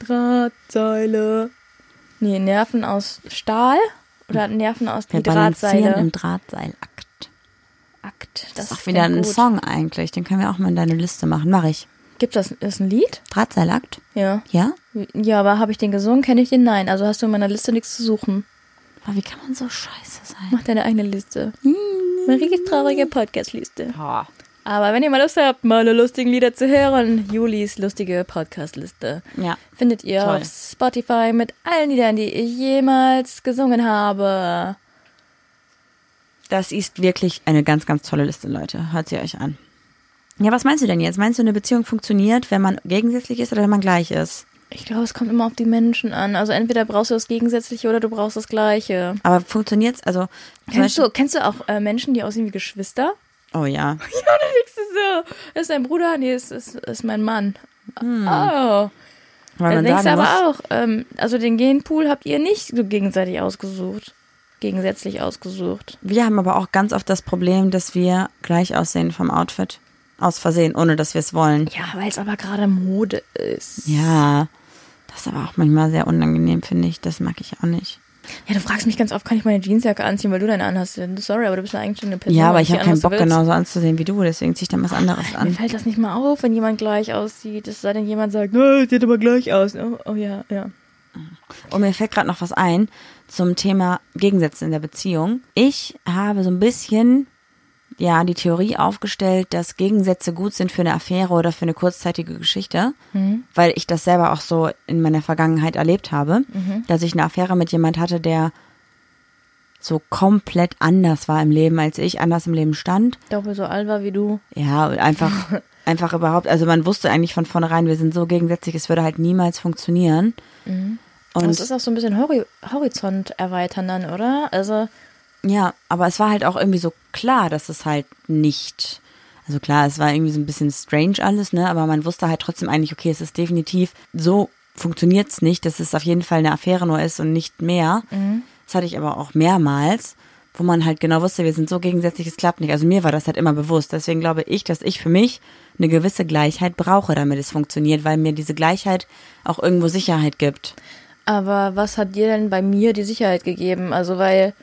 Drahtseile. Nee, Nerven aus Stahl oder Nerven aus Wir die Drahtseile. im Drahtseilakt. Akt. Das, das ist auch wieder ein gut. Song eigentlich. Den können wir auch mal in deine Liste machen. Mach ich. Gibt das ist ein Lied? Drahtseilakt? Ja. Ja? Ja, aber habe ich den gesungen? Kenne ich den? Nein. Also hast du in meiner Liste nichts zu suchen. Aber wie kann man so scheiße sein? Mach deine eigene Liste. Marie's traurige Podcast-Liste. Aber wenn ihr mal Lust habt, meine lustigen Lieder zu hören, Julis lustige Podcast-Liste. Ja. Findet ihr Toll. auf Spotify mit allen Liedern, die ich jemals gesungen habe. Das ist wirklich eine ganz, ganz tolle Liste, Leute. Hört sie euch an. Ja, was meinst du denn jetzt? Meinst du, eine Beziehung funktioniert, wenn man gegensätzlich ist oder wenn man gleich ist? Ich glaube, es kommt immer auf die Menschen an. Also entweder brauchst du das Gegensätzliche oder du brauchst das Gleiche. Aber funktioniert's? Also kennst du kennst du auch äh, Menschen, die aussehen wie Geschwister? Oh ja. Ja, da liegst du so. Das ist dein Bruder? Nee, das ist, ist mein Mann. Hm. Oh. Weil man denkst du aber muss, auch, ähm, also den Genpool habt ihr nicht so gegenseitig ausgesucht. Gegensätzlich ausgesucht. Wir haben aber auch ganz oft das Problem, dass wir gleich aussehen vom Outfit. Aus Versehen, ohne dass wir es wollen. Ja, weil es aber gerade Mode ist. Ja. Das ist aber auch manchmal sehr unangenehm, finde ich. Das mag ich auch nicht. Ja, du fragst mich ganz oft, kann ich meine Jeansjacke anziehen, weil du deine anhast. Sorry, aber du bist ja eigentlich schon eine Person. Ja, aber ich habe keinen Bock, genauso anzusehen wie du, deswegen ziehe ich dann was anderes Ach, an. Mir fällt das nicht mal auf, wenn jemand gleich aussieht. Es sei denn, jemand sagt, no, sieht aber gleich aus. Oh, oh ja, ja. Und mir fällt gerade noch was ein zum Thema Gegensätze in der Beziehung. Ich habe so ein bisschen ja die Theorie aufgestellt, dass Gegensätze gut sind für eine Affäre oder für eine kurzzeitige Geschichte, mhm. weil ich das selber auch so in meiner Vergangenheit erlebt habe, mhm. dass ich eine Affäre mit jemand hatte, der so komplett anders war im Leben als ich, anders im Leben stand. Doppelt so alt war wie du. Ja, einfach, einfach überhaupt, also man wusste eigentlich von vornherein, wir sind so gegensätzlich, es würde halt niemals funktionieren. Mhm. Und das ist auch so ein bisschen Horizont erweitern dann, oder? Also ja, aber es war halt auch irgendwie so klar, dass es halt nicht. Also klar, es war irgendwie so ein bisschen strange alles, ne? Aber man wusste halt trotzdem eigentlich, okay, es ist definitiv so funktioniert's nicht, dass es auf jeden Fall eine Affäre nur ist und nicht mehr. Mhm. Das hatte ich aber auch mehrmals, wo man halt genau wusste, wir sind so gegensätzlich, es klappt nicht. Also mir war das halt immer bewusst. Deswegen glaube ich, dass ich für mich eine gewisse Gleichheit brauche, damit es funktioniert, weil mir diese Gleichheit auch irgendwo Sicherheit gibt. Aber was hat dir denn bei mir die Sicherheit gegeben? Also weil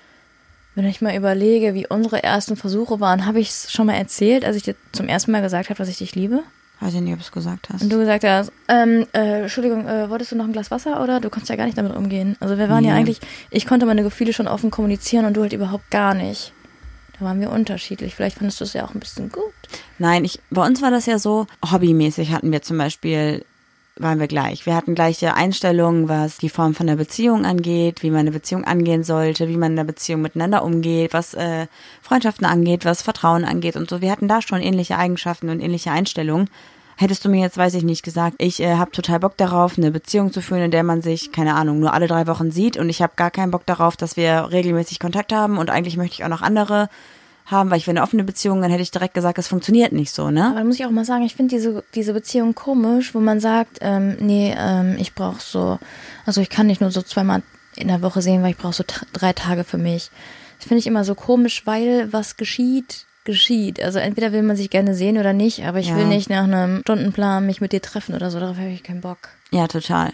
wenn ich mal überlege, wie unsere ersten Versuche waren, habe ich es schon mal erzählt, als ich dir zum ersten Mal gesagt habe, dass ich dich liebe? Weiß ich nicht, ob du es gesagt hast. Und du gesagt hast, ähm, äh, Entschuldigung, äh, wolltest du noch ein Glas Wasser oder? Du konntest ja gar nicht damit umgehen. Also wir waren nee. ja eigentlich, ich konnte meine Gefühle schon offen kommunizieren und du halt überhaupt gar nicht. Da waren wir unterschiedlich. Vielleicht fandest du es ja auch ein bisschen gut. Nein, ich, bei uns war das ja so, hobbymäßig hatten wir zum Beispiel waren wir gleich. Wir hatten gleiche Einstellungen, was die Form von der Beziehung angeht, wie man eine Beziehung angehen sollte, wie man in der Beziehung miteinander umgeht, was äh, Freundschaften angeht, was Vertrauen angeht und so. Wir hatten da schon ähnliche Eigenschaften und ähnliche Einstellungen. Hättest du mir jetzt, weiß ich nicht, gesagt, ich äh, habe total Bock darauf, eine Beziehung zu führen, in der man sich, keine Ahnung, nur alle drei Wochen sieht und ich habe gar keinen Bock darauf, dass wir regelmäßig Kontakt haben und eigentlich möchte ich auch noch andere haben, weil ich will eine offene Beziehung, dann hätte ich direkt gesagt, es funktioniert nicht so, ne? Aber dann muss ich auch mal sagen, ich finde diese, diese Beziehung komisch, wo man sagt, ähm, nee, ähm, ich brauche so, also ich kann nicht nur so zweimal in der Woche sehen, weil ich brauche so drei Tage für mich. Das finde ich immer so komisch, weil was geschieht, geschieht. Also entweder will man sich gerne sehen oder nicht, aber ich ja. will nicht nach einem Stundenplan mich mit dir treffen oder so, darauf habe ich keinen Bock. Ja, total.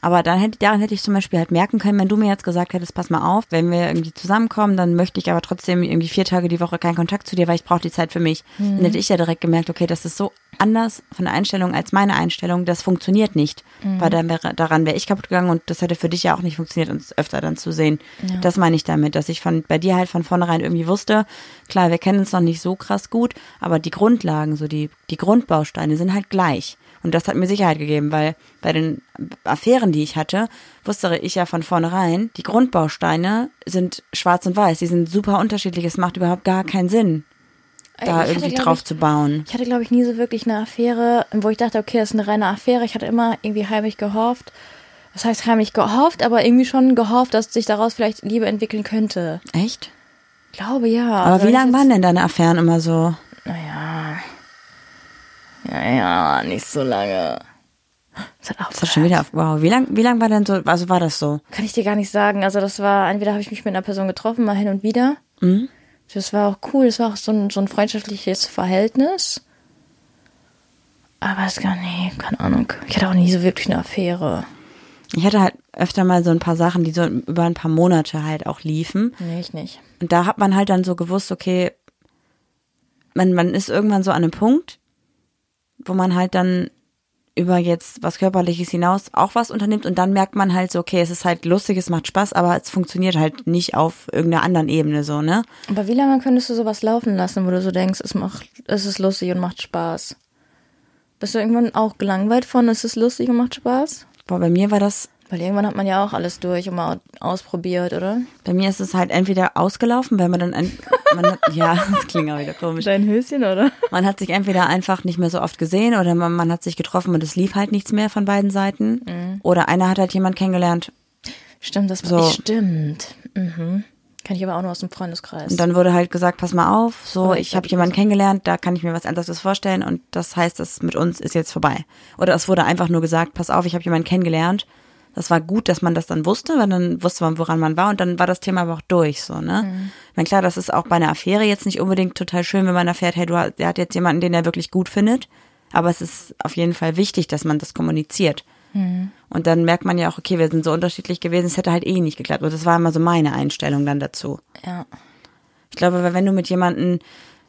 Aber dann hätte, daran hätte ich zum Beispiel halt merken können, wenn du mir jetzt gesagt hättest, pass mal auf, wenn wir irgendwie zusammenkommen, dann möchte ich aber trotzdem irgendwie vier Tage die Woche keinen Kontakt zu dir, weil ich brauche die Zeit für mich. Mhm. Dann hätte ich ja direkt gemerkt, okay, das ist so anders von der Einstellung als meine Einstellung, das funktioniert nicht. Mhm. Weil dann wäre, daran wäre ich kaputt gegangen und das hätte für dich ja auch nicht funktioniert, uns öfter dann zu sehen. Ja. Das meine ich damit, dass ich von bei dir halt von vornherein irgendwie wusste, klar, wir kennen uns noch nicht so krass gut, aber die Grundlagen, so die, die Grundbausteine sind halt gleich. Und das hat mir Sicherheit gegeben, weil bei den Affären, die ich hatte, wusste ich ja von vornherein, die Grundbausteine sind schwarz und weiß. Die sind super unterschiedlich. Es macht überhaupt gar keinen Sinn. da Ich irgendwie hatte, drauf ich, zu bauen. Ich hatte, glaube ich, nie so wirklich eine Affäre, wo ich dachte, okay, das ist eine reine Affäre. Ich hatte immer irgendwie heimlich gehofft. Das heißt heimlich gehofft, aber irgendwie schon gehofft, dass sich daraus vielleicht Liebe entwickeln könnte. Echt? Ich glaube ja. Aber Also wie lange waren denn deine Affären immer so? Naja. Ja, ja, nicht so lange. Das hat auch Das hat schon wieder wow. Wie lang, wie lang war denn so, also war das so? Kann ich dir gar nicht sagen. Also das war, entweder habe ich mich mit einer Person getroffen, mal hin und wieder. Mhm. Das war auch cool. Das war auch so ein, so ein freundschaftliches Verhältnis. Aber es gar nee, keine Ahnung. Ich hatte auch nie so wirklich eine Affäre. Ich hatte halt öfter mal so ein paar Sachen, die so über ein paar Monate halt auch liefen. Nee, ich nicht. Und da hat man halt dann so gewusst, okay, man, man ist irgendwann so an einem Punkt, wo man halt dann über jetzt was Körperliches hinaus auch was unternimmt und dann merkt man halt so, okay, es ist halt lustig, es macht Spaß, aber es funktioniert halt nicht auf irgendeiner anderen Ebene so, ne? Aber wie lange könntest du sowas laufen lassen, wo du so denkst, es macht, es ist lustig und macht Spaß? Bist du irgendwann auch gelangweilt von, es ist lustig und macht Spaß? Boah, bei mir war das, Weil irgendwann hat man ja auch alles durch und mal ausprobiert, oder? bei mir ist es halt entweder ausgelaufen, weil man dann, ein, man hat, ja, das klingt auch wieder komisch. Dein Höschen, oder? Man hat sich entweder einfach nicht mehr so oft gesehen oder man, man hat sich getroffen und es lief halt nichts mehr von beiden Seiten. Oder einer hat halt jemand kennengelernt Stimmt, das So. stimmt. Mhm. Kann ich aber auch nur aus dem Freundeskreis. und dann wurde halt gesagt, pass mal auf, so, Oder ich ich habe hab jemanden kennengelernt, da kann ich mir was anderes vorstellen und das heißt, das mit uns ist jetzt vorbei. Oder es wurde einfach nur gesagt, pass auf, ich habe jemanden kennengelernt. Das war gut, dass man das dann wusste, weil dann wusste man, woran man war und dann war das Thema aber auch durch, so, ne? Ich meine, klar, das ist auch bei einer Affäre jetzt nicht unbedingt total schön, wenn man erfährt, hey, du, hast- der hat jetzt jemanden, den er wirklich gut findet. Aber es ist auf jeden Fall wichtig, dass man das kommuniziert. Und dann merkt man ja auch, okay, wir sind so unterschiedlich gewesen, es hätte halt eh nicht geklappt. Und das war immer so meine Einstellung dann dazu. ja. Ich glaube, wenn du mit jemandem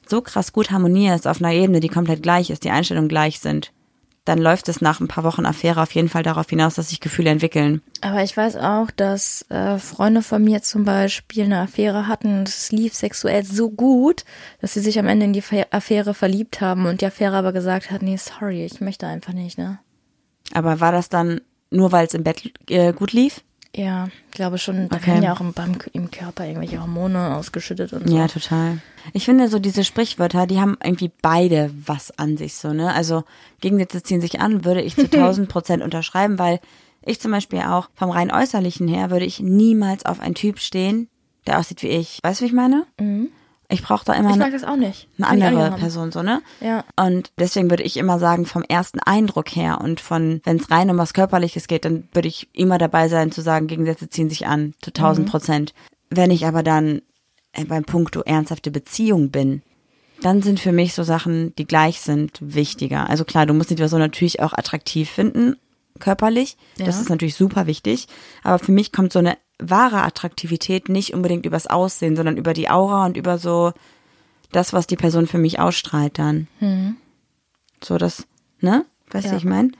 so krass gut harmonierst auf einer Ebene, die komplett gleich ist, die Einstellungen gleich sind, dann läuft es nach ein paar Wochen Affäre auf jeden Fall darauf hinaus, dass sich Gefühle entwickeln. Aber ich weiß auch, dass äh, Freunde von mir zum Beispiel eine Affäre hatten und es lief sexuell so gut, dass sie sich am Ende in die Affäre verliebt haben und die Affäre aber gesagt hat, nee, sorry, ich möchte einfach nicht, ne? Aber war das dann nur, weil es im Bett äh, gut lief? Ja, ich glaube schon, da Okay. werden ja auch im, beim, im Körper irgendwelche Hormone ausgeschüttet und so. Ja, total. Ich finde so diese Sprichwörter, die haben irgendwie beide was an sich so, ne? Also Gegensätze ziehen sich an, würde ich zu 1000 Prozent unterschreiben, weil ich zum Beispiel auch vom rein äußerlichen her würde ich niemals auf einen Typ stehen, der aussieht wie ich. Weißt du, wie ich meine? Ich brauche da immer Ich eine, mag das auch nicht. eine Kann andere. Person, so, ne? Ja. Und deswegen würde ich immer sagen, vom ersten Eindruck her und von, wenn es rein um was Körperliches geht, dann würde ich immer dabei sein zu sagen, Gegensätze ziehen sich an, zu 1000 Prozent. Wenn ich aber dann äh, beim Punkt ernsthafte Beziehung bin, dann sind für mich so Sachen, die gleich sind, wichtiger. Also klar, du musst die Person natürlich auch attraktiv finden, körperlich. Das Ja. ist natürlich super wichtig. Aber für mich kommt so eine wahre Attraktivität nicht unbedingt übers Aussehen, sondern über die Aura und über so das, was die Person für mich ausstrahlt dann. So das, ne? Weißt du, Ja. ich meine?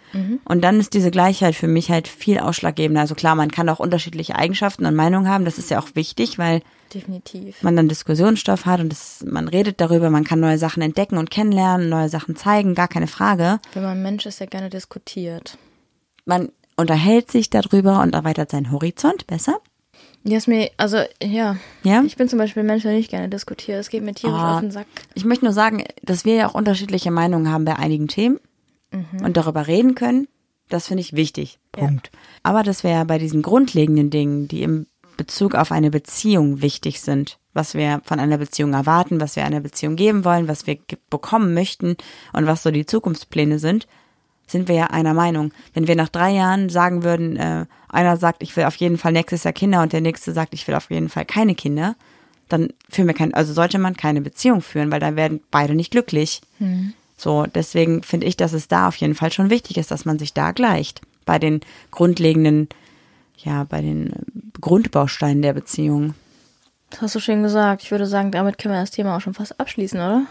Und dann ist diese Gleichheit für mich halt viel ausschlaggebender. Also klar, man kann auch unterschiedliche Eigenschaften und Meinungen haben. Das ist ja auch wichtig, weil Definitiv. man dann Diskussionsstoff hat und das, man redet darüber, man kann neue Sachen entdecken und kennenlernen, neue Sachen zeigen, gar keine Frage. Wenn man ein Mensch ist, der gerne diskutiert. Man unterhält sich darüber und erweitert seinen Horizont besser. Ja, ist mir, also, ja. Ja? Ich bin zum Beispiel ein Mensch, der nicht gerne diskutiert. Es geht mir tierisch Ah. auf den Sack. Ich möchte nur sagen, dass wir ja auch unterschiedliche Meinungen haben bei einigen Themen und darüber reden können. Das finde ich wichtig. Punkt. Aber dass wir ja bei diesen grundlegenden Dingen, die im Bezug auf eine Beziehung wichtig sind, was wir von einer Beziehung erwarten, was wir einer Beziehung geben wollen, was wir bekommen möchten und was so die Zukunftspläne sind, sind wir ja einer Meinung. Wenn wir nach drei Jahren sagen würden, äh, einer sagt, ich will auf jeden Fall nächstes Jahr Kinder und der nächste sagt, ich will auf jeden Fall keine Kinder, dann führen wir kein, also sollte man keine Beziehung führen, weil dann werden beide nicht glücklich. So, deswegen finde ich, dass es da auf jeden Fall schon wichtig ist, dass man sich da gleicht. Bei den grundlegenden, ja, bei den äh, Grundbausteinen der Beziehung. Das hast du schön gesagt. Ich würde sagen, damit können wir das Thema auch schon fast abschließen, oder?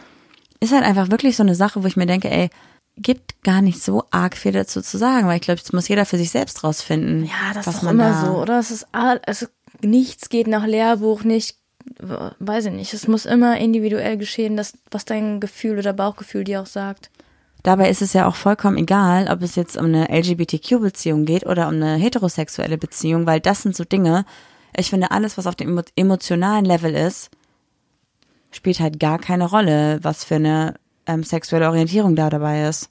Ist halt einfach wirklich so eine Sache, wo ich mir denke, ey, gibt gar nicht so arg viel dazu zu sagen, weil ich glaube, das muss jeder für sich selbst rausfinden. Ja, das ist doch immer da- so, oder? Es ist, ist nichts geht nach Lehrbuch, nicht, weiß ich nicht. Es muss immer individuell geschehen, das, was dein Gefühl oder Bauchgefühl dir auch sagt. Dabei ist es ja auch vollkommen egal, ob es jetzt um eine LGBTQ-Beziehung geht oder um eine heterosexuelle Beziehung, weil das sind so Dinge, ich finde, alles, was auf dem emo- emotionalen Level ist, spielt halt gar keine Rolle, was für eine ähm, sexuelle Orientierung da dabei ist.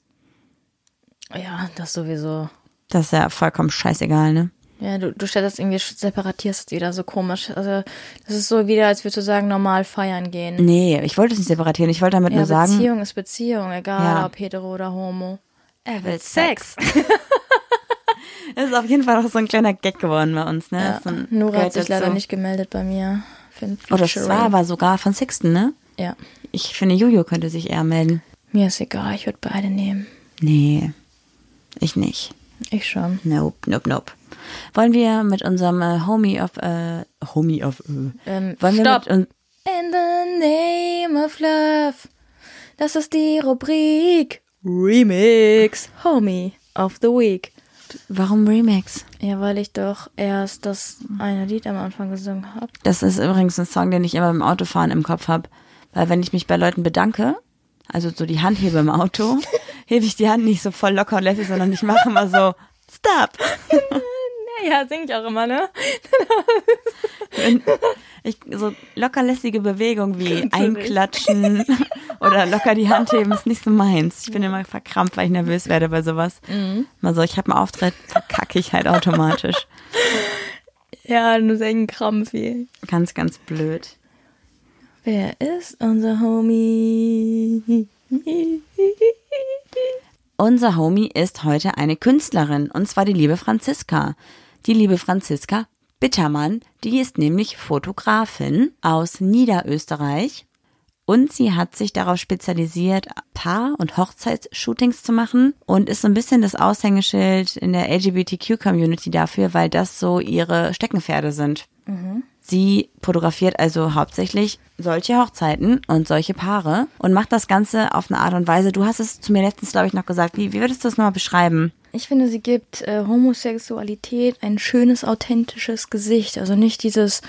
Ja, das sowieso. Das ist ja vollkommen scheißegal, ne? Ja, du, du stellst das irgendwie, separatierst wieder so komisch. Also, das ist so wieder, als würdest du sagen, normal feiern gehen. Nee, ich wollte es nicht separatieren. Ich wollte damit ja, nur sagen. Beziehung ist Beziehung, egal Ja. ob hetero oder homo. Er will Sex. Das ist auf jeden Fall auch so ein kleiner Gag geworden bei uns, ne? Ja. Ein- Nora hat sich leider nicht gemeldet bei mir. Für ein Oh, das war aber sogar von Sixten, ne? Ja. Ich finde, Jojo könnte sich eher melden. Mir ist egal, ich würde beide nehmen. Nee, ich nicht. Ich schon. Nope, nope, nope. Wollen wir mit unserem äh, Homie of, äh, Homie of, äh, Ähm, wollen wir stopp. mit, un- In the name of love. Das ist die Rubrik Remix Homie of the Week. warum Remix? Ja, weil ich doch erst das eine Lied am Anfang gesungen habe. Das ist übrigens ein Song, den ich immer beim Autofahren im Kopf habe. Weil wenn ich mich bei Leuten bedanke, also so die Hand hebe im Auto, hebe ich die Hand nicht so voll locker und lässig, sondern ich mache immer so, stop. Ja, sing ich auch immer, ne? Ich, so locker lässige Bewegung wie einklatschen oder locker die Hand heben ist nicht so meins. Ich bin immer verkrampft, weil ich nervös werde bei sowas. Mal so, ich habe einen Auftritt, verkacke ich halt automatisch. Ja, nur ein Krampf. ey. Ganz, ganz blöd. Wer ist unser Homie? Unser Homie ist heute eine Künstlerin und zwar die liebe Franziska. Die liebe Franziska Bittermann, die ist nämlich Fotografin aus Niederösterreich und sie hat sich darauf spezialisiert, Paar- und Hochzeitsshootings zu machen und ist so ein bisschen das Aushängeschild in der LGBTQ-Community dafür, weil das so ihre Steckenpferde sind. Sie fotografiert also hauptsächlich solche Hochzeiten und solche Paare und macht das Ganze auf eine Art und Weise. Du hast es zu mir letztens, glaube ich, noch gesagt. Wie, wie würdest du das nochmal beschreiben? Ich finde, sie gibt äh, Homosexualität ein schönes, authentisches Gesicht. Also nicht dieses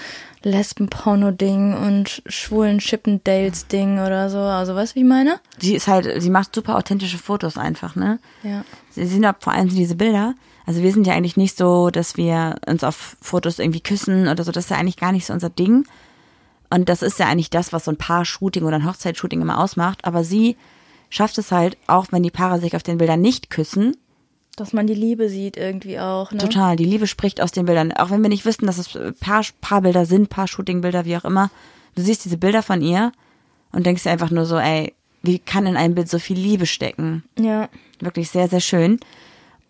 Lesben-Porno-Ding und schwulen Chippendales-Ding oder so. Also weißt du, wie ich meine? Sie ist halt, sie macht super authentische Fotos einfach, ne? Ja. Sie sind auch vor allem diese Bilder. Also wir sind ja eigentlich nicht so, dass wir uns auf Fotos irgendwie küssen oder so. Das ist ja eigentlich gar nicht so unser Ding. Und das ist ja eigentlich das, was so ein Paar-Shooting oder ein Hochzeitsshooting immer ausmacht. Aber sie schafft es halt, auch wenn die Paare sich auf den Bildern nicht küssen, Dass man die Liebe sieht irgendwie auch, ne? Total, die Liebe spricht aus den Bildern. Auch wenn wir nicht wüssten, dass es Paar, Paarbilder sind, Paar-Shooting-Bilder, wie auch immer. Du siehst diese Bilder von ihr und denkst dir einfach nur so, ey, wie kann in einem Bild so viel Liebe stecken? Ja. Wirklich sehr, sehr schön.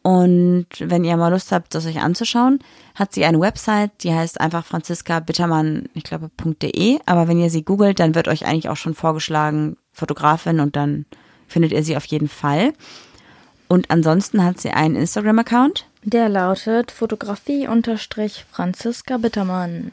Und wenn ihr mal Lust habt, das euch anzuschauen, hat sie eine Website, die heißt einfach Franziska Bittermann, ich glaube, .de. Aber wenn ihr sie googelt, dann wird euch eigentlich auch schon vorgeschlagen, Fotografin und dann findet ihr sie auf jeden Fall. Und ansonsten hat sie einen Instagram-Account. Der lautet Fotografie-Franziska Bittermann.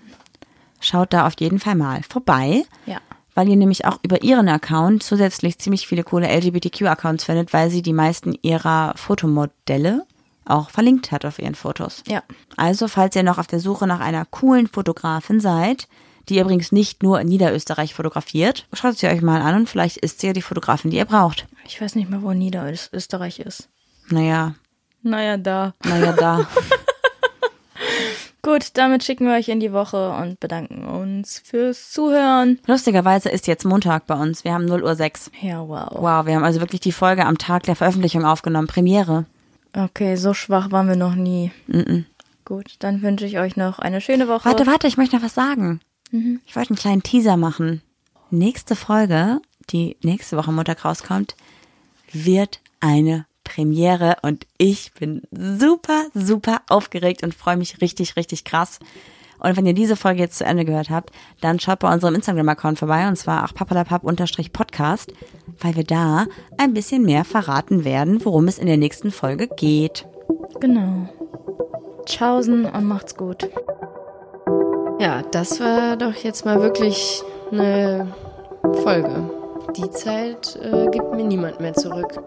Schaut da auf jeden Fall mal vorbei, Ja. Weil ihr nämlich auch über ihren Account zusätzlich ziemlich viele coole LGBTQ-Accounts findet, weil sie die meisten ihrer Fotomodelle auch verlinkt hat auf ihren Fotos. Ja. Also, falls ihr noch auf der Suche nach einer coolen Fotografin seid, die übrigens nicht nur in Niederösterreich fotografiert, schaut sie euch mal an und vielleicht ist sie ja die Fotografin, die ihr braucht. Ich weiß nicht mal, wo Niederösterreich ist. Naja, Naja, da. naja, da. Gut, damit schicken wir euch in die Woche und bedanken uns fürs Zuhören. Lustigerweise ist jetzt Montag bei uns. Wir haben 0 Uhr 6. Ja, wow. Wow, wir haben also wirklich die Folge am Tag der Veröffentlichung aufgenommen. Premiere. Okay, so schwach waren wir noch nie. Gut, dann wünsche ich euch noch eine schöne Woche. Warte, warte, ich möchte noch was sagen. Ich wollte einen kleinen Teaser machen. Nächste Folge, die nächste Woche Montag rauskommt, wird eine Premiere und ich bin super, super aufgeregt und freue mich richtig, richtig krass. Und wenn ihr diese Folge jetzt zu Ende gehört habt, dann schaut bei unserem Instagram-Account vorbei und zwar auch papalapap-podcast, weil wir da ein bisschen mehr verraten werden, worum es in der nächsten Folge geht. Genau. Tschaußen und macht's gut. Ja, das war doch jetzt mal wirklich eine Folge. Die Zeit äh, gibt mir niemand mehr zurück.